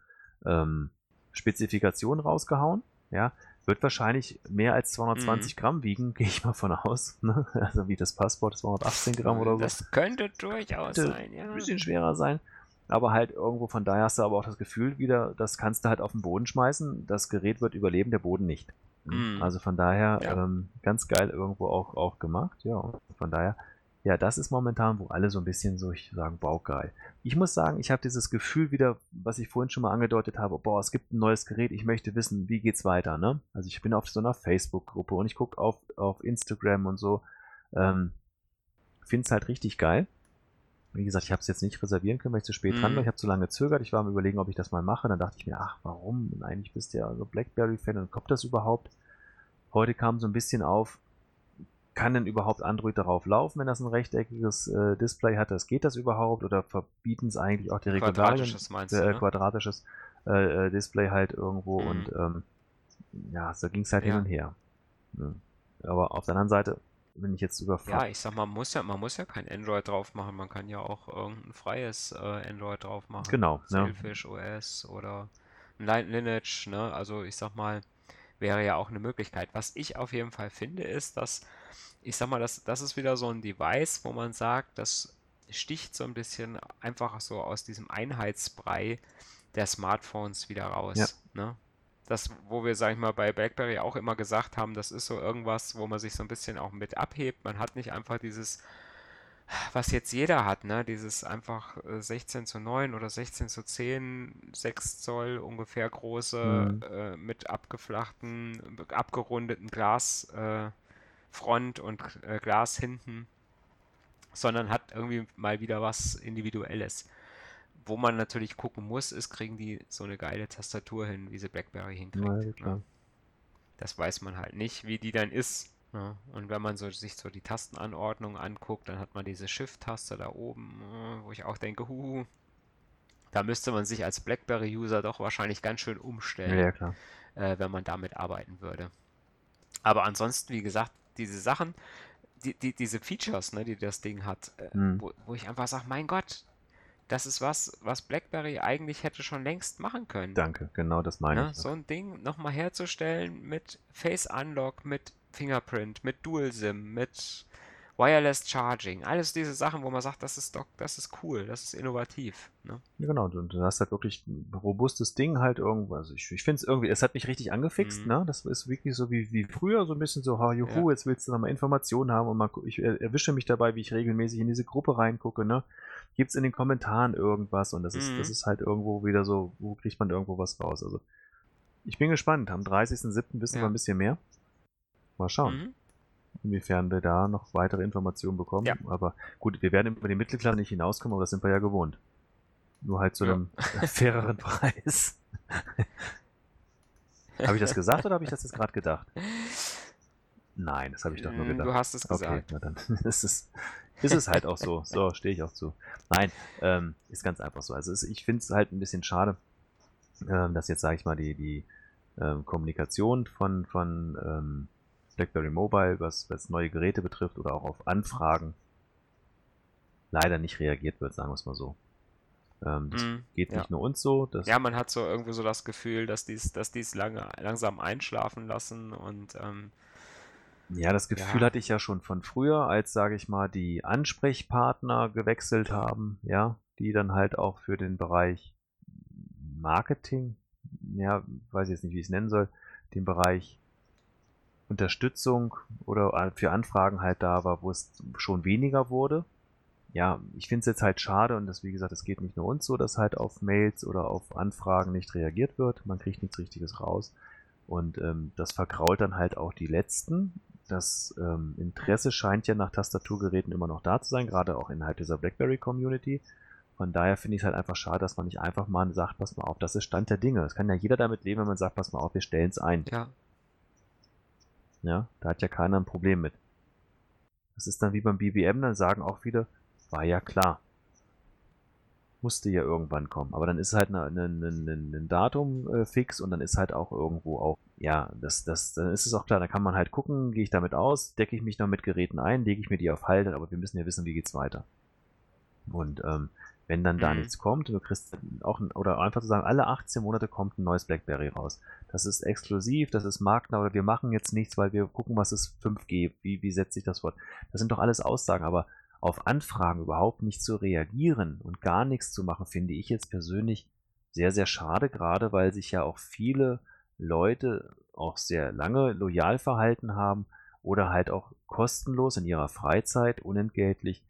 ähm, Spezifikationen rausgehauen ja, wird wahrscheinlich mehr als 220 mhm. Gramm wiegen, gehe ich mal von aus. Ne? Also wie das Passport, 218 Gramm oder so. Das könnte durchaus könnte sein, ja. Ein bisschen schwerer sein. Aber halt irgendwo von daher hast du aber auch das Gefühl wieder, das kannst du halt auf den Boden schmeißen. Das Gerät wird überleben, der Boden nicht. Mhm. Also von daher ja. ähm, ganz geil irgendwo auch, auch gemacht. Ja, von daher ja, das ist momentan, wo alle so ein bisschen so, ich sagen, baugeil. Ich muss sagen, ich habe dieses Gefühl wieder, was ich vorhin schon mal angedeutet habe, boah, es gibt ein neues Gerät, ich möchte wissen, wie geht's weiter, ne? Also ich bin auf so einer Facebook-Gruppe und ich gucke auf, auf Instagram und so. Ähm, Finde es halt richtig geil. Wie gesagt, ich habe es jetzt nicht reservieren können, weil ich zu spät mhm. dran war. Ich habe zu lange gezögert. Ich war am überlegen, ob ich das mal mache. Dann dachte ich mir, ach, warum? Eigentlich bist du ja so Blackberry-Fan und kommt das überhaupt? Heute kam so ein bisschen auf, kann denn überhaupt Android darauf laufen, wenn das ein rechteckiges äh, Display hat? Das geht das überhaupt oder verbieten es eigentlich auch die regularien quadratisches, meinst äh, quadratisches äh, äh, Display halt irgendwo mhm. und ähm, ja, so ging es halt ja. hin und her. Ne? Aber auf der anderen Seite, wenn ich jetzt über Ja, ich sag mal, man muss ja, man muss ja kein Android drauf machen, man kann ja auch irgendein freies äh, Android drauf machen. Genau. Sailfish ja. OS oder Lineage, ne? Also ich sag mal, wäre ja auch eine Möglichkeit. Was ich auf jeden Fall finde, ist, dass ich sag mal, das, das ist wieder so ein Device, wo man sagt, das sticht so ein bisschen einfach so aus diesem Einheitsbrei der Smartphones wieder raus. Ja. Ne? Das, wo wir, sag ich mal, bei BlackBerry auch immer gesagt haben, das ist so irgendwas, wo man sich so ein bisschen auch mit abhebt. Man hat nicht einfach dieses, was jetzt jeder hat, ne? Dieses einfach 16 äh, zu 9 oder 16 zu 10, 6 Zoll ungefähr große, mhm. äh, mit abgeflachten, abgerundeten Glas. Äh, und äh, Glas hinten, sondern hat irgendwie mal wieder was Individuelles. Wo man natürlich gucken muss, ist, kriegen die so eine geile Tastatur hin, wie sie BlackBerry hinkriegt. Ja, ne? Das weiß man halt nicht, wie die dann ist. Ne? Und wenn man so, sich so die Tastenanordnung anguckt, dann hat man diese Shift-Taste da oben, äh, wo ich auch denke, huh, da müsste man sich als BlackBerry-User doch wahrscheinlich ganz schön umstellen, ja, äh, wenn man damit arbeiten würde. Aber ansonsten, wie gesagt, diese Sachen, die, die, diese Features, ne, die das Ding hat, äh, mhm. wo, wo ich einfach sage, mein Gott, das ist was, was BlackBerry eigentlich hätte schon längst machen können. Danke, genau das meine ne? ich. So ein Ding nochmal herzustellen mit Face Unlock, mit Fingerprint, mit Dual SIM, mit Wireless Charging, alles diese Sachen, wo man sagt, das ist doch, das ist cool, das ist innovativ. Ne? Ja, genau, du, du hast halt wirklich ein robustes Ding halt irgendwo. Also ich, ich finde es irgendwie, es hat mich richtig angefixt, mhm. ne? Das ist wirklich so wie, wie früher, so ein bisschen so, ha, juhu, ja. jetzt willst du nochmal Informationen haben und mal, ich erwische mich dabei, wie ich regelmäßig in diese Gruppe reingucke, ne? Gibt es in den Kommentaren irgendwas und das ist, mhm. das ist halt irgendwo wieder so, wo kriegt man irgendwo was raus? Also ich bin gespannt. Am 30.07. wissen ja. wir ein bisschen mehr. Mal schauen. Mhm inwiefern wir da noch weitere Informationen bekommen. Ja. Aber gut, wir werden über die Mittelklasse nicht hinauskommen, aber das sind wir ja gewohnt. Nur halt zu ja. einem faireren Preis. habe ich das gesagt oder habe ich das jetzt gerade gedacht? Nein, das habe ich doch nur mm, gedacht. Du hast es gesagt. Okay, na dann ist es, ist es halt auch so. So, stehe ich auch zu. Nein, ähm, ist ganz einfach so. Also es, ich finde es halt ein bisschen schade, ähm, dass jetzt, sage ich mal, die, die ähm, Kommunikation von, von ähm, BlackBerry Mobile, was, was neue Geräte betrifft oder auch auf Anfragen, leider nicht reagiert wird, sagen wir es mal so. Ähm, das mm, geht nicht nur uns so. ja, man hat so irgendwie so das Gefühl, dass dies, dass dies lange, langsam einschlafen lassen und ähm, ja, das Gefühl ja. hatte ich ja schon von früher, als, sage ich mal, die Ansprechpartner gewechselt haben, ja, die dann halt auch für den Bereich Marketing, ja, weiß ich jetzt nicht, wie ich es nennen soll, den Bereich Unterstützung oder für Anfragen halt da war, wo es schon weniger wurde. Ja, ich finde es jetzt halt schade und das, wie gesagt, es geht nicht nur uns so, dass halt auf Mails oder auf Anfragen nicht reagiert wird. Man kriegt nichts Richtiges raus. Und ähm, das verkrault dann halt auch die Letzten. Das ähm, Interesse scheint ja nach Tastaturgeräten immer noch da zu sein, gerade auch innerhalb dieser BlackBerry-Community. Von daher finde ich es halt einfach schade, dass man nicht einfach mal sagt, pass mal auf, das ist Stand der Dinge. Es kann ja jeder damit leben, wenn man sagt, pass mal auf, wir stellen es ein. Ja, ja, da hat ja keiner ein Problem mit. Das ist dann wie beim BBM, dann sagen auch viele, war ja klar. Musste ja irgendwann kommen. Aber dann ist halt ein Datum äh, fix und dann ist halt auch irgendwo auch, ja, das, das, dann ist es auch klar, da kann man halt gucken, gehe ich damit aus, decke ich mich noch mit Geräten ein, lege ich mir die auf Halde, aber wir müssen ja wissen, wie geht's weiter. Und ähm, wenn dann da mhm. nichts kommt, du kriegst auch, oder einfach zu sagen, alle 18 Monate kommt ein neues BlackBerry raus. Das ist exklusiv, das ist marktnah oder wir machen jetzt nichts, weil wir gucken, was ist 5G, wie, wie setzt sich das fort. Das sind doch alles Aussagen, aber auf Anfragen überhaupt nicht zu reagieren und gar nichts zu machen, finde ich jetzt persönlich sehr, sehr schade, gerade weil sich ja auch viele Leute auch sehr lange loyal verhalten haben oder halt auch kostenlos in ihrer Freizeit unentgeltlich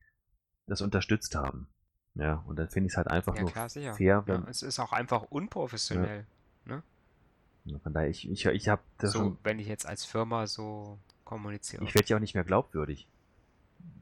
das unterstützt haben. Ja, und dann finde ich es halt einfach ja, nur klar, fair. Wenn, ja, es ist auch einfach unprofessionell. Ne? Von daher, ich, ich, ich habe das so, schon, wenn ich jetzt als Firma so kommuniziere. Ich werde ja auch nicht mehr glaubwürdig.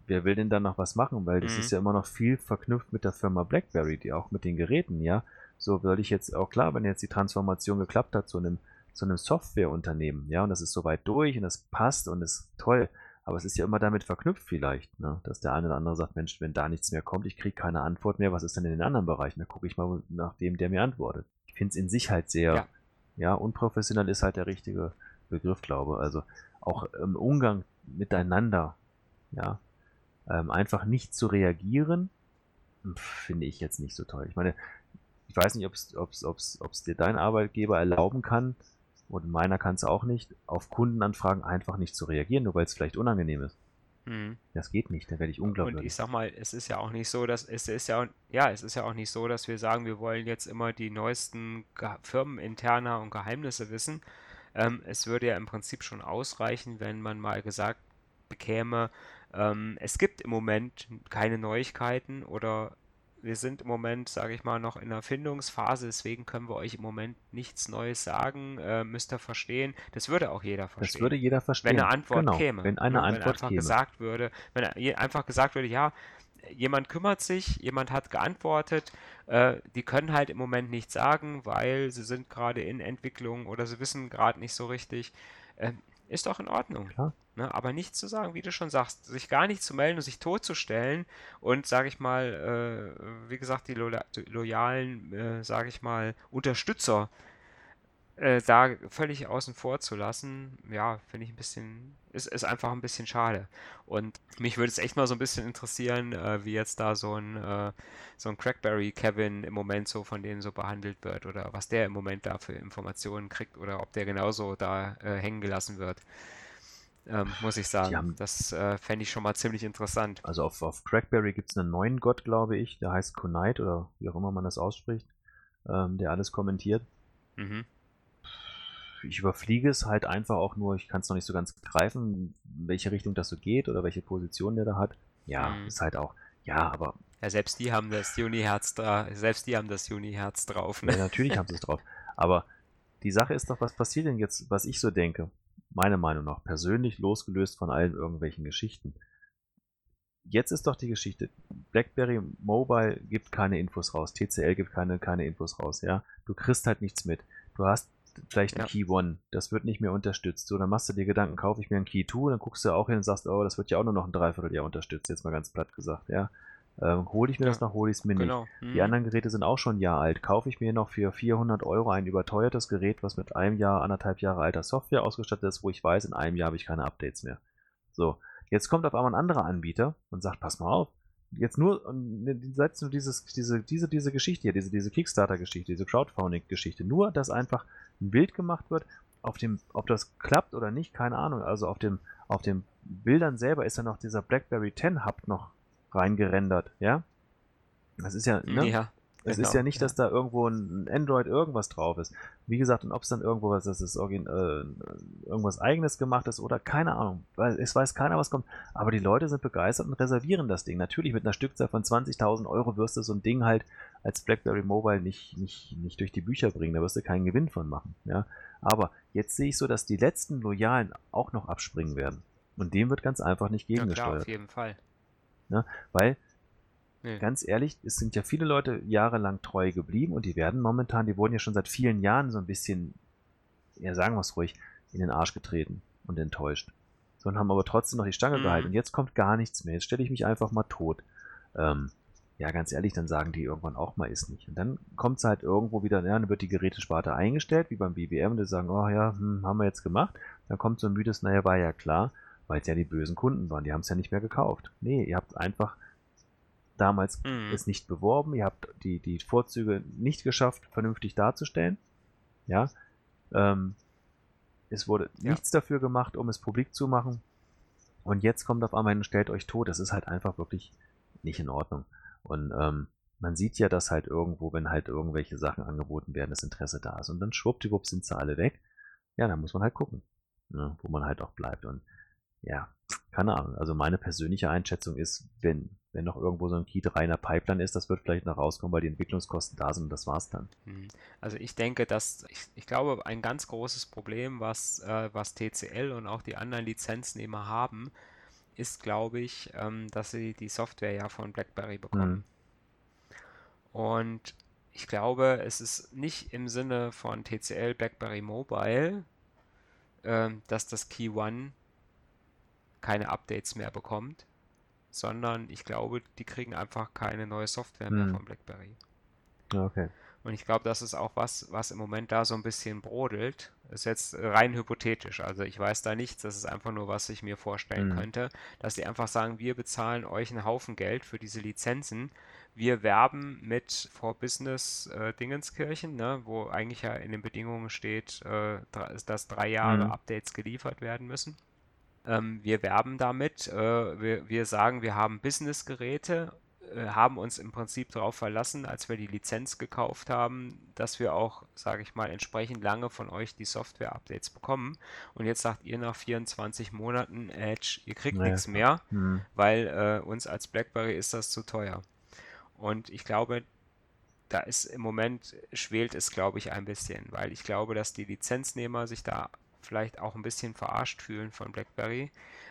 Wer will denn dann noch was machen? Weil das mhm. ist ja immer noch viel verknüpft mit der Firma BlackBerry, die auch mit den Geräten, ja. So würde ich jetzt auch klar, wenn jetzt die Transformation geklappt hat zu einem, zu einem Softwareunternehmen, ja, und das ist soweit durch und das passt und ist toll, aber es ist ja immer damit verknüpft vielleicht, ne? dass der eine oder andere sagt, Mensch, wenn da nichts mehr kommt, ich kriege keine Antwort mehr, was ist denn in den anderen Bereichen? Da gucke ich mal nach dem, der mir antwortet. Ich finde es in sich halt sehr, ja. ja, unprofessionell ist halt der richtige Begriff, glaube Also auch im Umgang miteinander, ja, ähm, einfach nicht zu reagieren, finde ich jetzt nicht so toll. Ich meine, ich weiß nicht, ob es dir dein Arbeitgeber erlauben kann, und meiner kann es auch nicht, auf Kundenanfragen einfach nicht zu reagieren, nur weil es vielleicht unangenehm ist. Mhm. Das geht nicht, da werde ich unglaublich. Und ich sag mal, es ist ja auch nicht so, dass es ist ja ja, es ist ja auch nicht so, dass wir sagen, wir wollen jetzt immer die neuesten Firmeninterner und Geheimnisse wissen. Ähm, es würde ja im Prinzip schon ausreichen, wenn man mal gesagt bekäme, ähm, es gibt im Moment keine Neuigkeiten oder wir sind im Moment, sage ich mal, noch in der Findungsphase, deswegen können wir euch im Moment nichts Neues sagen, äh, müsst ihr verstehen. Das würde auch jeder verstehen. Das würde jeder verstehen. Wenn eine Antwort genau, käme. Wenn eine ja, Antwort wenn einfach käme. gesagt würde, wenn einfach gesagt würde, ja, jemand kümmert sich, jemand hat geantwortet, äh, die können halt im Moment nichts sagen, weil sie sind gerade in Entwicklung oder sie wissen gerade nicht so richtig. Äh, ist doch in Ordnung. Klar. Ne? Aber nichts zu sagen, wie du schon sagst, sich gar nicht zu melden und sich totzustellen und, sage ich mal, äh, wie gesagt, die, lo die loyalen, äh, sage ich mal, Unterstützer äh, da völlig außen vor zu lassen, ja, finde ich ein bisschen, ist, ist einfach ein bisschen schade. Und mich würde es echt mal so ein bisschen interessieren, äh, wie jetzt da so ein, äh, so ein Crackberry Kevin im Moment so von denen so behandelt wird oder was der im Moment da für Informationen kriegt oder ob der genauso da äh, hängen gelassen wird. ähm, muss ich sagen. Haben, das äh, fände ich schon mal ziemlich interessant. Also auf, auf Crackberry gibt es einen neuen Gott, glaube ich, der heißt Kunite oder wie auch immer man das ausspricht, ähm, der alles kommentiert. Mhm. Ich überfliege es halt einfach auch nur, ich kann es noch nicht so ganz greifen, welche Richtung das so geht oder welche Position der da hat. Ja, mhm. ist halt auch, ja, aber. Ja, selbst die haben das Juni-Herz da, selbst die haben das Juni-Herz drauf. Ne? Ja, natürlich haben sie es drauf. Aber die Sache ist doch, was passiert denn jetzt, was ich so denke? Meiner Meinung nach, persönlich losgelöst von allen irgendwelchen Geschichten. Jetzt ist doch die Geschichte, BlackBerry Mobile gibt keine Infos raus, TCL gibt keine, keine Infos raus, ja. Du kriegst halt nichts mit. Du hast vielleicht ein ja. Key One, das wird nicht mehr unterstützt. So, dann machst du dir Gedanken, kaufe ich mir ein Key 2, dann guckst du auch hin und sagst, oh, das wird ja auch nur noch ein Dreivierteljahr unterstützt, jetzt mal ganz platt gesagt, ja. Ähm, hole ich mir ja. das noch, hole ich es mir genau. nicht. Mhm. Die anderen Geräte sind auch schon ein Jahr alt. Kaufe ich mir noch für 400 Euro ein überteuertes Gerät, was mit einem Jahr, anderthalb Jahre alter Software ausgestattet ist, wo ich weiß, in einem Jahr habe ich keine Updates mehr. So, jetzt kommt auf einmal ein anderer Anbieter und sagt, pass mal auf, jetzt nur, setzt nur dieses, diese, diese, diese Geschichte hier, diese, diese Kickstarter-Geschichte, diese Crowdfunding-Geschichte, nur, dass einfach ein Bild gemacht wird, auf dem, ob das klappt oder nicht, keine Ahnung. Also auf dem, auf den Bildern selber ist ja noch dieser BlackBerry 10 Hub noch reingerendert, ja? Das ist ja, ne? Ja. Es genau, ist ja nicht, dass da irgendwo ein Android irgendwas drauf ist. Wie gesagt, und ob es dann irgendwo was ist, ist äh, irgendwas eigenes gemacht ist oder keine Ahnung. Weil es weiß keiner, was kommt. Aber die Leute sind begeistert und reservieren das Ding. Natürlich mit einer Stückzahl von 20.000 Euro wirst du so ein Ding halt als BlackBerry Mobile nicht, nicht, nicht durch die Bücher bringen. Da wirst du keinen Gewinn von machen. Ja? Aber jetzt sehe ich so, dass die letzten Loyalen auch noch abspringen werden. Und dem wird ganz einfach nicht gegengesteuert. Ja, klar, auf jeden Fall. Ne? Weil, nee. ganz ehrlich, es sind ja viele Leute jahrelang treu geblieben und die werden momentan, die wurden ja schon seit vielen Jahren so ein bisschen, ja sagen wir es ruhig, in den Arsch getreten und enttäuscht. So, und haben aber trotzdem noch die Stange mhm. gehalten. Und jetzt kommt gar nichts mehr. Jetzt stelle ich mich einfach mal tot. Ähm, ja, ganz ehrlich, dann sagen die irgendwann auch mal ist nicht. Und dann kommt es halt irgendwo wieder, ja, dann wird die Gerätesparte eingestellt, wie beim BBM, und die sagen, oh ja, hm, haben wir jetzt gemacht. Dann kommt so ein müdes, naja, war ja klar weil es ja die bösen Kunden waren. Die haben es ja nicht mehr gekauft. Nee, ihr habt einfach damals mhm. es nicht beworben, ihr habt die, die Vorzüge nicht geschafft, vernünftig darzustellen. Ja. Ähm, es wurde ja. nichts dafür gemacht, um es publik zu machen. Und jetzt kommt auf einmal und stellt euch tot. Das ist halt einfach wirklich nicht in Ordnung. Und ähm, man sieht ja, dass halt irgendwo, wenn halt irgendwelche Sachen angeboten werden, das Interesse da ist. Und dann schwuppdiwupp sind sie alle weg. Ja, dann muss man halt gucken, ne, wo man halt auch bleibt. Und ja, keine Ahnung. Also meine persönliche Einschätzung ist, wenn, wenn noch irgendwo so ein Key reiner Pipeline ist, das wird vielleicht noch rauskommen, weil die Entwicklungskosten da sind und das war's dann. Hm. Also ich denke, dass ich, ich glaube, ein ganz großes Problem, was, äh, was TCL und auch die anderen Lizenznehmer haben, ist, glaube ich, ähm, dass sie die Software ja von BlackBerry bekommen. Mhm. Und ich glaube, es ist nicht im Sinne von TCL BlackBerry Mobile, äh, dass das Key One keine Updates mehr bekommt, sondern ich glaube, die kriegen einfach keine neue Software mehr hm. von BlackBerry. Okay. Und ich glaube, das ist auch was, was im Moment da so ein bisschen brodelt. Ist jetzt rein hypothetisch. Also ich weiß da nichts. Das ist einfach nur, was ich mir vorstellen mhm. könnte, dass die einfach sagen, wir bezahlen euch einen Haufen Geld für diese Lizenzen. Wir werben mit For Business äh, Dingenskirchen, ne, wo eigentlich ja in den Bedingungen steht, äh, dass drei Jahre mhm. Updates geliefert werden müssen. Ähm, wir werben damit, äh, wir, wir sagen, wir haben Business-Geräte, äh, haben uns im Prinzip darauf verlassen, als wir die Lizenz gekauft haben, dass wir auch, sage ich mal, entsprechend lange von euch die Software-Updates bekommen. Und jetzt sagt ihr nach 24 Monaten, Edge, ihr kriegt naja. nichts mehr, mhm. weil äh, uns als BlackBerry ist das zu teuer. Und ich glaube, da ist im Moment schwelt es, glaube ich, ein bisschen, weil ich glaube, dass die Lizenznehmer sich da vielleicht auch ein bisschen verarscht fühlen von BlackBerry,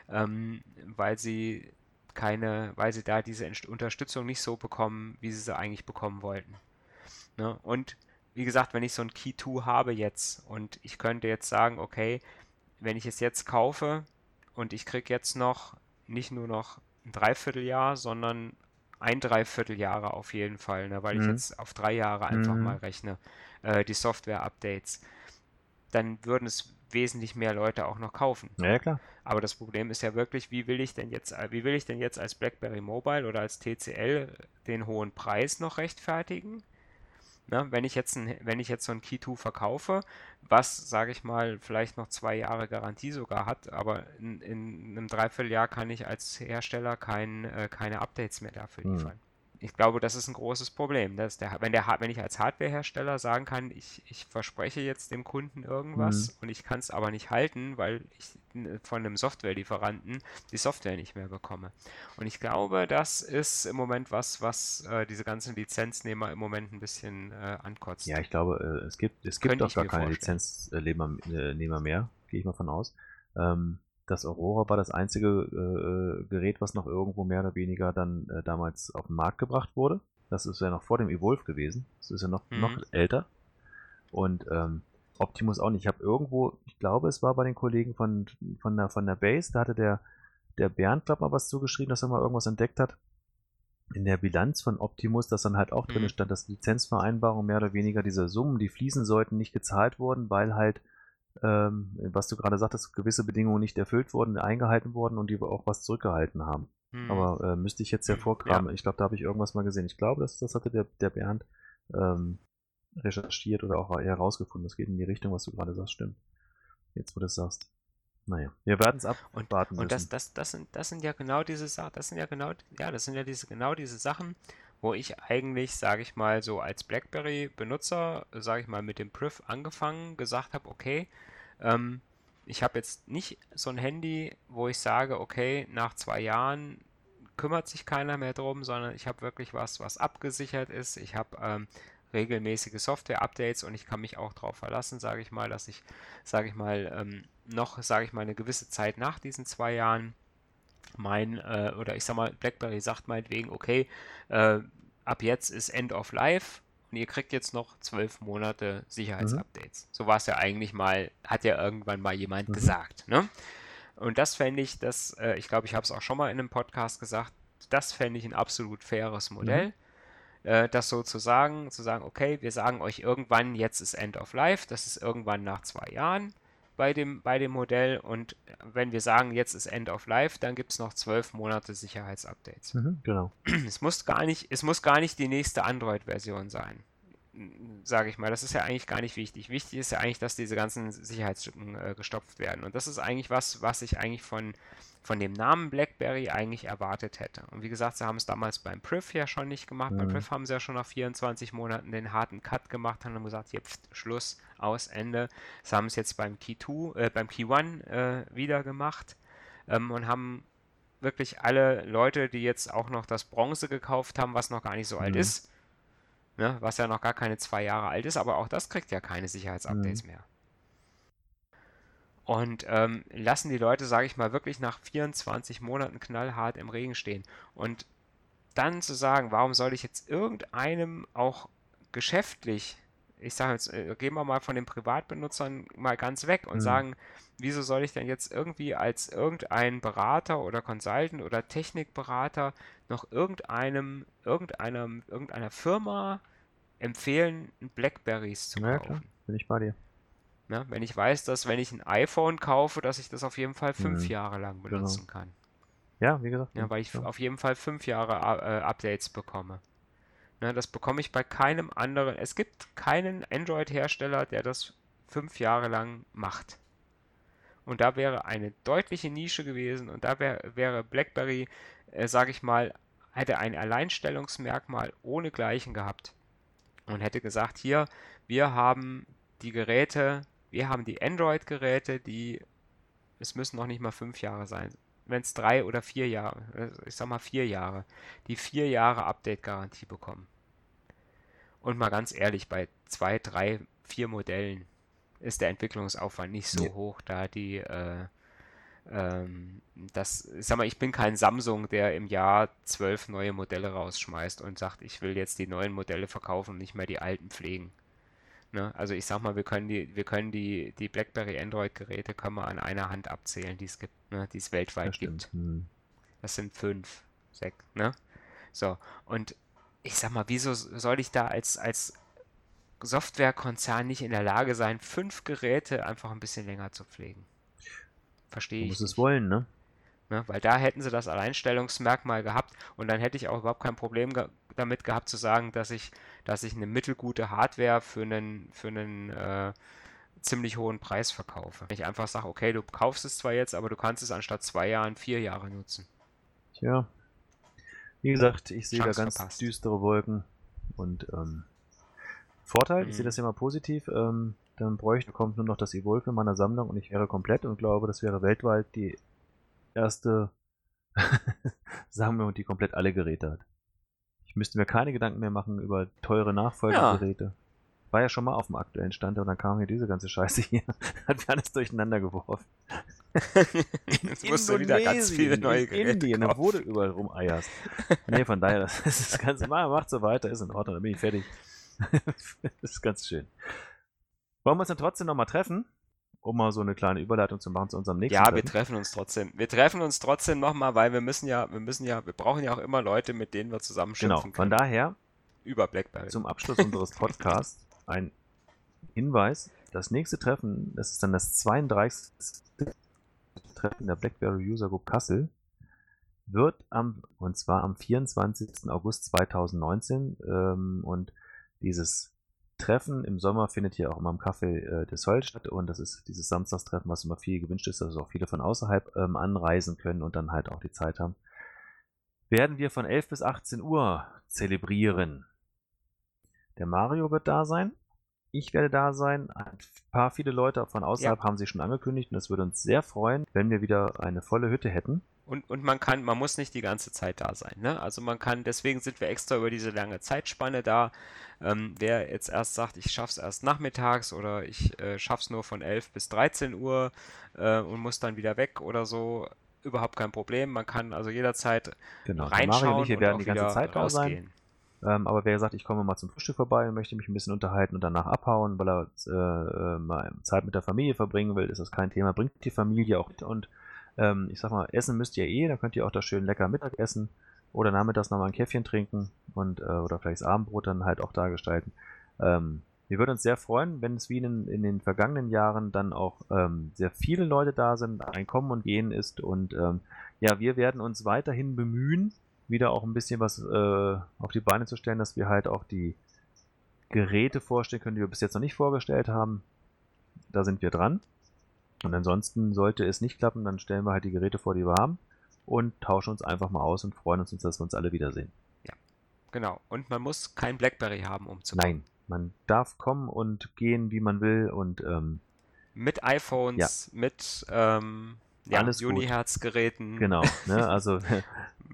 ähm, weil sie keine, weil sie da diese Unterstützung nicht so bekommen, wie sie sie eigentlich bekommen wollten. Ne? Und wie gesagt, wenn ich so ein Key 2 habe jetzt und ich könnte jetzt sagen, okay, wenn ich es jetzt kaufe und ich kriege jetzt noch nicht nur noch ein Dreivierteljahr, sondern ein Dreivierteljahre auf jeden Fall, ne, weil mhm. ich jetzt auf drei Jahre einfach mhm. mal rechne, äh, die Software-Updates, dann würden es wesentlich mehr Leute auch noch kaufen. Ja, klar. Aber das Problem ist ja wirklich, wie will ich denn jetzt, wie will ich denn jetzt als BlackBerry Mobile oder als TCL den hohen Preis noch rechtfertigen? Ne, wenn ich jetzt ein, wenn ich jetzt so ein Key 2 verkaufe, was, sage ich mal, vielleicht noch zwei Jahre Garantie sogar hat, aber in, in einem Dreivierteljahr kann ich als Hersteller kein, äh, keine Updates mehr dafür Hm. Ich glaube, das ist ein großes Problem. Dass der, wenn, der, wenn ich als Hardwarehersteller sagen kann, ich, ich verspreche jetzt dem Kunden irgendwas Mhm. und ich kann es aber nicht halten, weil ich von einem Softwarelieferanten die Software nicht mehr bekomme. Und ich glaube, das ist im Moment was, was äh, diese ganzen Lizenznehmer im Moment ein bisschen äh, ankotzt. Ja, ich glaube, äh, es gibt, es gibt Könnte doch gar keine. Lizenznehmer äh, mehr, gehe ich mal von aus. Ähm, das Aurora war das einzige äh, äh, Gerät, was noch irgendwo mehr oder weniger dann äh, damals auf den Markt gebracht wurde. Das ist ja noch vor dem Evolve gewesen. Das ist ja noch, Mhm. noch älter. Und ähm, Optimus auch nicht. Ich habe irgendwo, ich glaube, es war bei den Kollegen von, von, der, von der Base, da hatte der, der Bernd, glaub mal, was zugeschrieben, dass er mal irgendwas entdeckt hat. In der Bilanz von Optimus, dass dann halt auch drin Mhm. stand, dass Lizenzvereinbarung mehr oder weniger diese Summen, die fließen sollten, nicht gezahlt wurden, weil halt, ähm, was du gerade sagtest, gewisse Bedingungen nicht erfüllt wurden, eingehalten wurden und die auch was zurückgehalten haben. Hm. Aber äh, müsste ich jetzt hervorkramen. Ich glaube, da habe ich irgendwas mal gesehen. Ich glaube, das, das hatte der, der Bernd ähm, recherchiert oder auch herausgefunden. Das geht in die Richtung, was du gerade sagst, stimmt. Jetzt, wo du das sagst. Naja, wir werden es Und, abwarten und das, das, das, sind, das sind ja genau diese Sachen, das sind ja genau, ja, das sind ja diese, genau diese Sachen, wo ich eigentlich, sage ich mal, so als BlackBerry-Benutzer, sage ich mal, mit dem Priv angefangen, gesagt habe, okay, ähm, ich habe jetzt nicht so ein Handy, wo ich sage, okay, nach zwei Jahren kümmert sich keiner mehr drum, sondern ich habe wirklich was, was abgesichert ist. Ich habe ähm, regelmäßige Software-Updates und ich kann mich auch darauf verlassen, sage ich mal, dass ich, sage ich mal, ähm, noch, sage ich mal, eine gewisse Zeit nach diesen zwei Jahren mein, äh, oder ich sag mal, BlackBerry sagt meinetwegen, okay, äh, ab jetzt ist End of Life und ihr kriegt jetzt noch zwölf Monate Sicherheitsupdates. So war es ja eigentlich mal, hat ja irgendwann mal jemand Mhm. gesagt, ne? Und das fände ich, das, äh, ich glaube, ich habe es auch schon mal in einem Podcast gesagt, das fände ich ein absolut faires Modell. Äh, das so zu sagen, zu sagen, okay, wir sagen euch irgendwann, jetzt ist End of Life, das ist irgendwann nach zwei Jahren bei dem, bei dem Modell und wenn wir sagen, jetzt ist End of Life, dann gibt es noch zwölf Monate Sicherheitsupdates. Mhm, genau. Es muss gar nicht, es muss gar nicht die nächste Android-Version sein, sage ich mal. Das ist ja eigentlich gar nicht wichtig. Wichtig ist ja eigentlich, dass diese ganzen Sicherheitslücken äh, gestopft werden. Und das ist eigentlich was, was ich eigentlich von, von dem Namen BlackBerry eigentlich erwartet hätte. Und wie gesagt, sie haben es damals beim Priv ja schon nicht gemacht. Beim Mhm. Priv haben sie ja schon nach 24 Monaten den harten Cut gemacht und haben gesagt, jetzt Schluss, aus, Ende. Sie haben es jetzt beim Key 2, äh, beim Key 1 äh, wieder gemacht ähm, und haben wirklich alle Leute, die jetzt auch noch das Bronze gekauft haben, was noch gar nicht so alt Mhm. ist, ne, was ja noch gar keine zwei Jahre alt ist, aber auch das kriegt ja keine Sicherheitsupdates Mhm. mehr. Und ähm, lassen die Leute, sage ich mal, wirklich nach 24 Monaten knallhart im Regen stehen. Und dann zu sagen, warum soll ich jetzt irgendeinem auch geschäftlich, ich sage jetzt, äh, gehen wir mal von den Privatbenutzern mal ganz weg und Mhm. sagen, wieso soll ich denn jetzt irgendwie als irgendein Berater oder Consultant oder Technikberater noch irgendeinem, irgendeiner, irgendeiner Firma empfehlen, Blackberries zu Ja, klar. kaufen? Bin ich bei dir. Ne? Wenn ich weiß, dass wenn ich ein iPhone kaufe, dass ich das auf jeden Fall fünf Mhm. Jahre lang Genau. benutzen kann. Ja, wie gesagt. Ja, weil ich ja. auf jeden Fall fünf Jahre äh, Updates bekomme. Ne, das bekomme ich bei keinem anderen. Es gibt keinen Android-Hersteller, der das fünf Jahre lang macht. Und da wäre eine deutliche Nische gewesen und da wär, wäre BlackBerry, äh, sage ich mal, hätte ein Alleinstellungsmerkmal ohnegleichen gehabt und hätte gesagt, hier, wir haben die Geräte, wir haben die Android-Geräte, die, es müssen noch nicht mal fünf Jahre sein, wenn es drei oder vier Jahre, äh, ich sag mal vier Jahre, die vier Jahre Update-Garantie bekommen. Und mal ganz ehrlich, bei zwei, drei, vier Modellen ist der Entwicklungsaufwand nicht so Nee. hoch, da die, äh, ähm, das, ich sag mal, ich bin kein Samsung, der im Jahr zwölf neue Modelle rausschmeißt und sagt, ich will jetzt die neuen Modelle verkaufen und nicht mehr die alten pflegen. Ne? Also ich sag mal, wir können die, wir können die, die BlackBerry Android-Geräte können wir an einer Hand abzählen, die es gibt, ne? die es weltweit Das gibt. Hm. Das sind fünf, sechs, ne? So, und ich sag mal, wieso soll ich da als, als Softwarekonzern nicht in der Lage sein, fünf Geräte einfach ein bisschen länger zu pflegen? Verstehe Du ich musst es wollen, ne? Ne? Weil da hätten sie das Alleinstellungsmerkmal gehabt und dann hätte ich auch überhaupt kein Problem ge damit gehabt zu sagen, dass ich, dass ich eine mittelgute Hardware für einen, für einen äh, ziemlich hohen Preis verkaufe. Wenn ich einfach sage, okay, du kaufst es zwar jetzt, aber du kannst es anstatt zwei Jahren vier Jahre nutzen. Tja, wie gesagt, ich sehe da ganz verpasst. düstere Wolken und ähm, Vorteil, mhm. ich sehe mhm. das immer positiv, ähm, dann bräuchte kommt nur noch das Evolve in meiner Sammlung und ich wäre komplett und glaube, das wäre weltweit die erste Sammlung, die komplett alle Geräte hat. Ich müsste mir keine Gedanken mehr machen über teure Nachfolgegeräte. Ja. War ja schon mal auf dem aktuellen Stand und dann kam hier diese ganze Scheiße hier. Hat mir alles durcheinander geworfen. Jetzt musst du wieder ganz viele neue Geräte Indien, kaufen. wurde überall rumeierst. Nee, von daher, das ist ganz, macht so weiter, ist in Ordnung, dann bin ich fertig. das ist ganz schön. Wollen wir uns dann trotzdem nochmal treffen? um mal so eine kleine Überleitung zu machen zu unserem nächsten. Ja, Treffen. wir treffen uns trotzdem. Wir treffen uns trotzdem nochmal, weil wir müssen ja, wir müssen ja, wir brauchen ja auch immer Leute, mit denen wir zusammen genau, können. Von daher über BlackBerry. Zum Abschluss unseres Podcasts ein Hinweis. Das nächste Treffen, das ist dann das 32. Treffen der BlackBerry User Group Kassel, wird am, und zwar am 24. August 2019 ähm, und dieses Treffen im Sommer findet hier auch immer im Café äh, des Soll statt und das ist dieses Samstagstreffen, was immer viel gewünscht ist, dass auch viele von außerhalb ähm, anreisen können und dann halt auch die Zeit haben. Werden wir von 11 bis 18 Uhr zelebrieren. Der Mario wird da sein. Ich werde da sein. Ein paar viele Leute von außerhalb ja. haben sich schon angekündigt und es würde uns sehr freuen, wenn wir wieder eine volle Hütte hätten. Und, und man kann, man muss nicht die ganze Zeit da sein. Ne? Also man kann, deswegen sind wir extra über diese lange Zeitspanne da. Ähm, wer jetzt erst sagt, ich schaff's erst nachmittags oder ich äh, schaff's nur von 11 bis 13 Uhr äh, und muss dann wieder weg oder so, überhaupt kein Problem. Man kann also jederzeit genau. reinschauen Mario und ich, wir werden die ganze Zeit da sein. Ähm, aber wer sagt, ich komme mal zum Frühstück vorbei und möchte mich ein bisschen unterhalten und danach abhauen, weil er äh, äh mal Zeit mit der Familie verbringen will, ist das kein Thema. Bringt die Familie auch mit und ähm, ich sag mal, essen müsst ihr eh, da könnt ihr auch da schön lecker Mittag essen oder nachmittags nochmal ein Käffchen trinken und äh, oder vielleicht das Abendbrot dann halt auch da gestalten. Ähm, wir würden uns sehr freuen, wenn es wie in, in den vergangenen Jahren dann auch ähm, sehr viele Leute da sind, ein Kommen und Gehen ist und ähm, ja, wir werden uns weiterhin bemühen, wieder auch ein bisschen was äh, auf die Beine zu stellen, dass wir halt auch die Geräte vorstellen können, die wir bis jetzt noch nicht vorgestellt haben. Da sind wir dran. Und ansonsten sollte es nicht klappen, dann stellen wir halt die Geräte vor, die wir haben und tauschen uns einfach mal aus und freuen uns, dass wir uns alle wiedersehen. Ja, genau. Und man muss kein Blackberry haben, um zu kommen. Nein, man darf kommen und gehen, wie man will und ähm, mit iPhones, ja. mit ähm, ja, Uniherz-Geräten. Genau, ne, also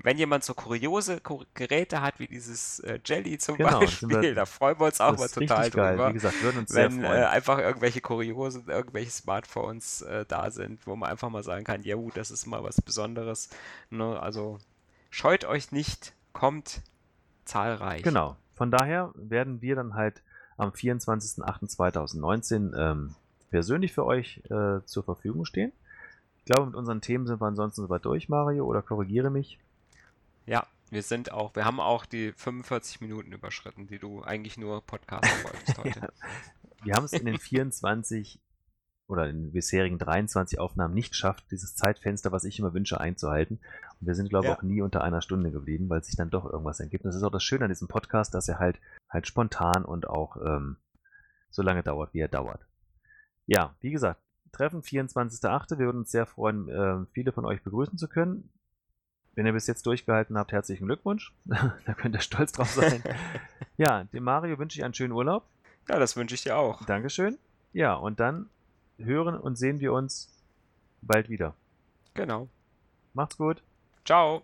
wenn jemand so kuriose Geräte hat, wie dieses äh, Jelly zum genau, Beispiel, da freuen wir uns auch mal total drüber. Geil. Wie gesagt, würden uns wenn sehr freuen. Äh, einfach irgendwelche kuriosen, irgendwelche Smartphones äh, da sind, wo man einfach mal sagen kann, ja, das ist mal was Besonderes. Ne? Also scheut euch nicht, kommt zahlreich. Genau. Von daher werden wir dann halt am 24.08.2019 ähm, persönlich für euch äh, zur Verfügung stehen. Ich glaube, mit unseren Themen sind wir ansonsten soweit durch, Mario, oder korrigiere mich. Ja, wir sind auch, wir haben auch die 45 Minuten überschritten, die du eigentlich nur podcasten wolltest heute. ja. Wir haben es in den 24 oder in den bisherigen 23 Aufnahmen nicht geschafft, dieses Zeitfenster, was ich immer wünsche, einzuhalten. Und wir sind, glaube ich, ja. auch nie unter einer Stunde geblieben, weil sich dann doch irgendwas ergibt. Und das ist auch das Schöne an diesem Podcast, dass er halt halt spontan und auch ähm, so lange dauert, wie er dauert. Ja, wie gesagt, Treffen 24.8. Wir würden uns sehr freuen, äh, viele von euch begrüßen zu können. Wenn ihr bis jetzt durchgehalten habt, herzlichen Glückwunsch. da könnt ihr stolz drauf sein. ja, dem Mario wünsche ich einen schönen Urlaub. Ja, das wünsche ich dir auch. Dankeschön. Ja, und dann hören und sehen wir uns bald wieder. Genau. Macht's gut. Ciao.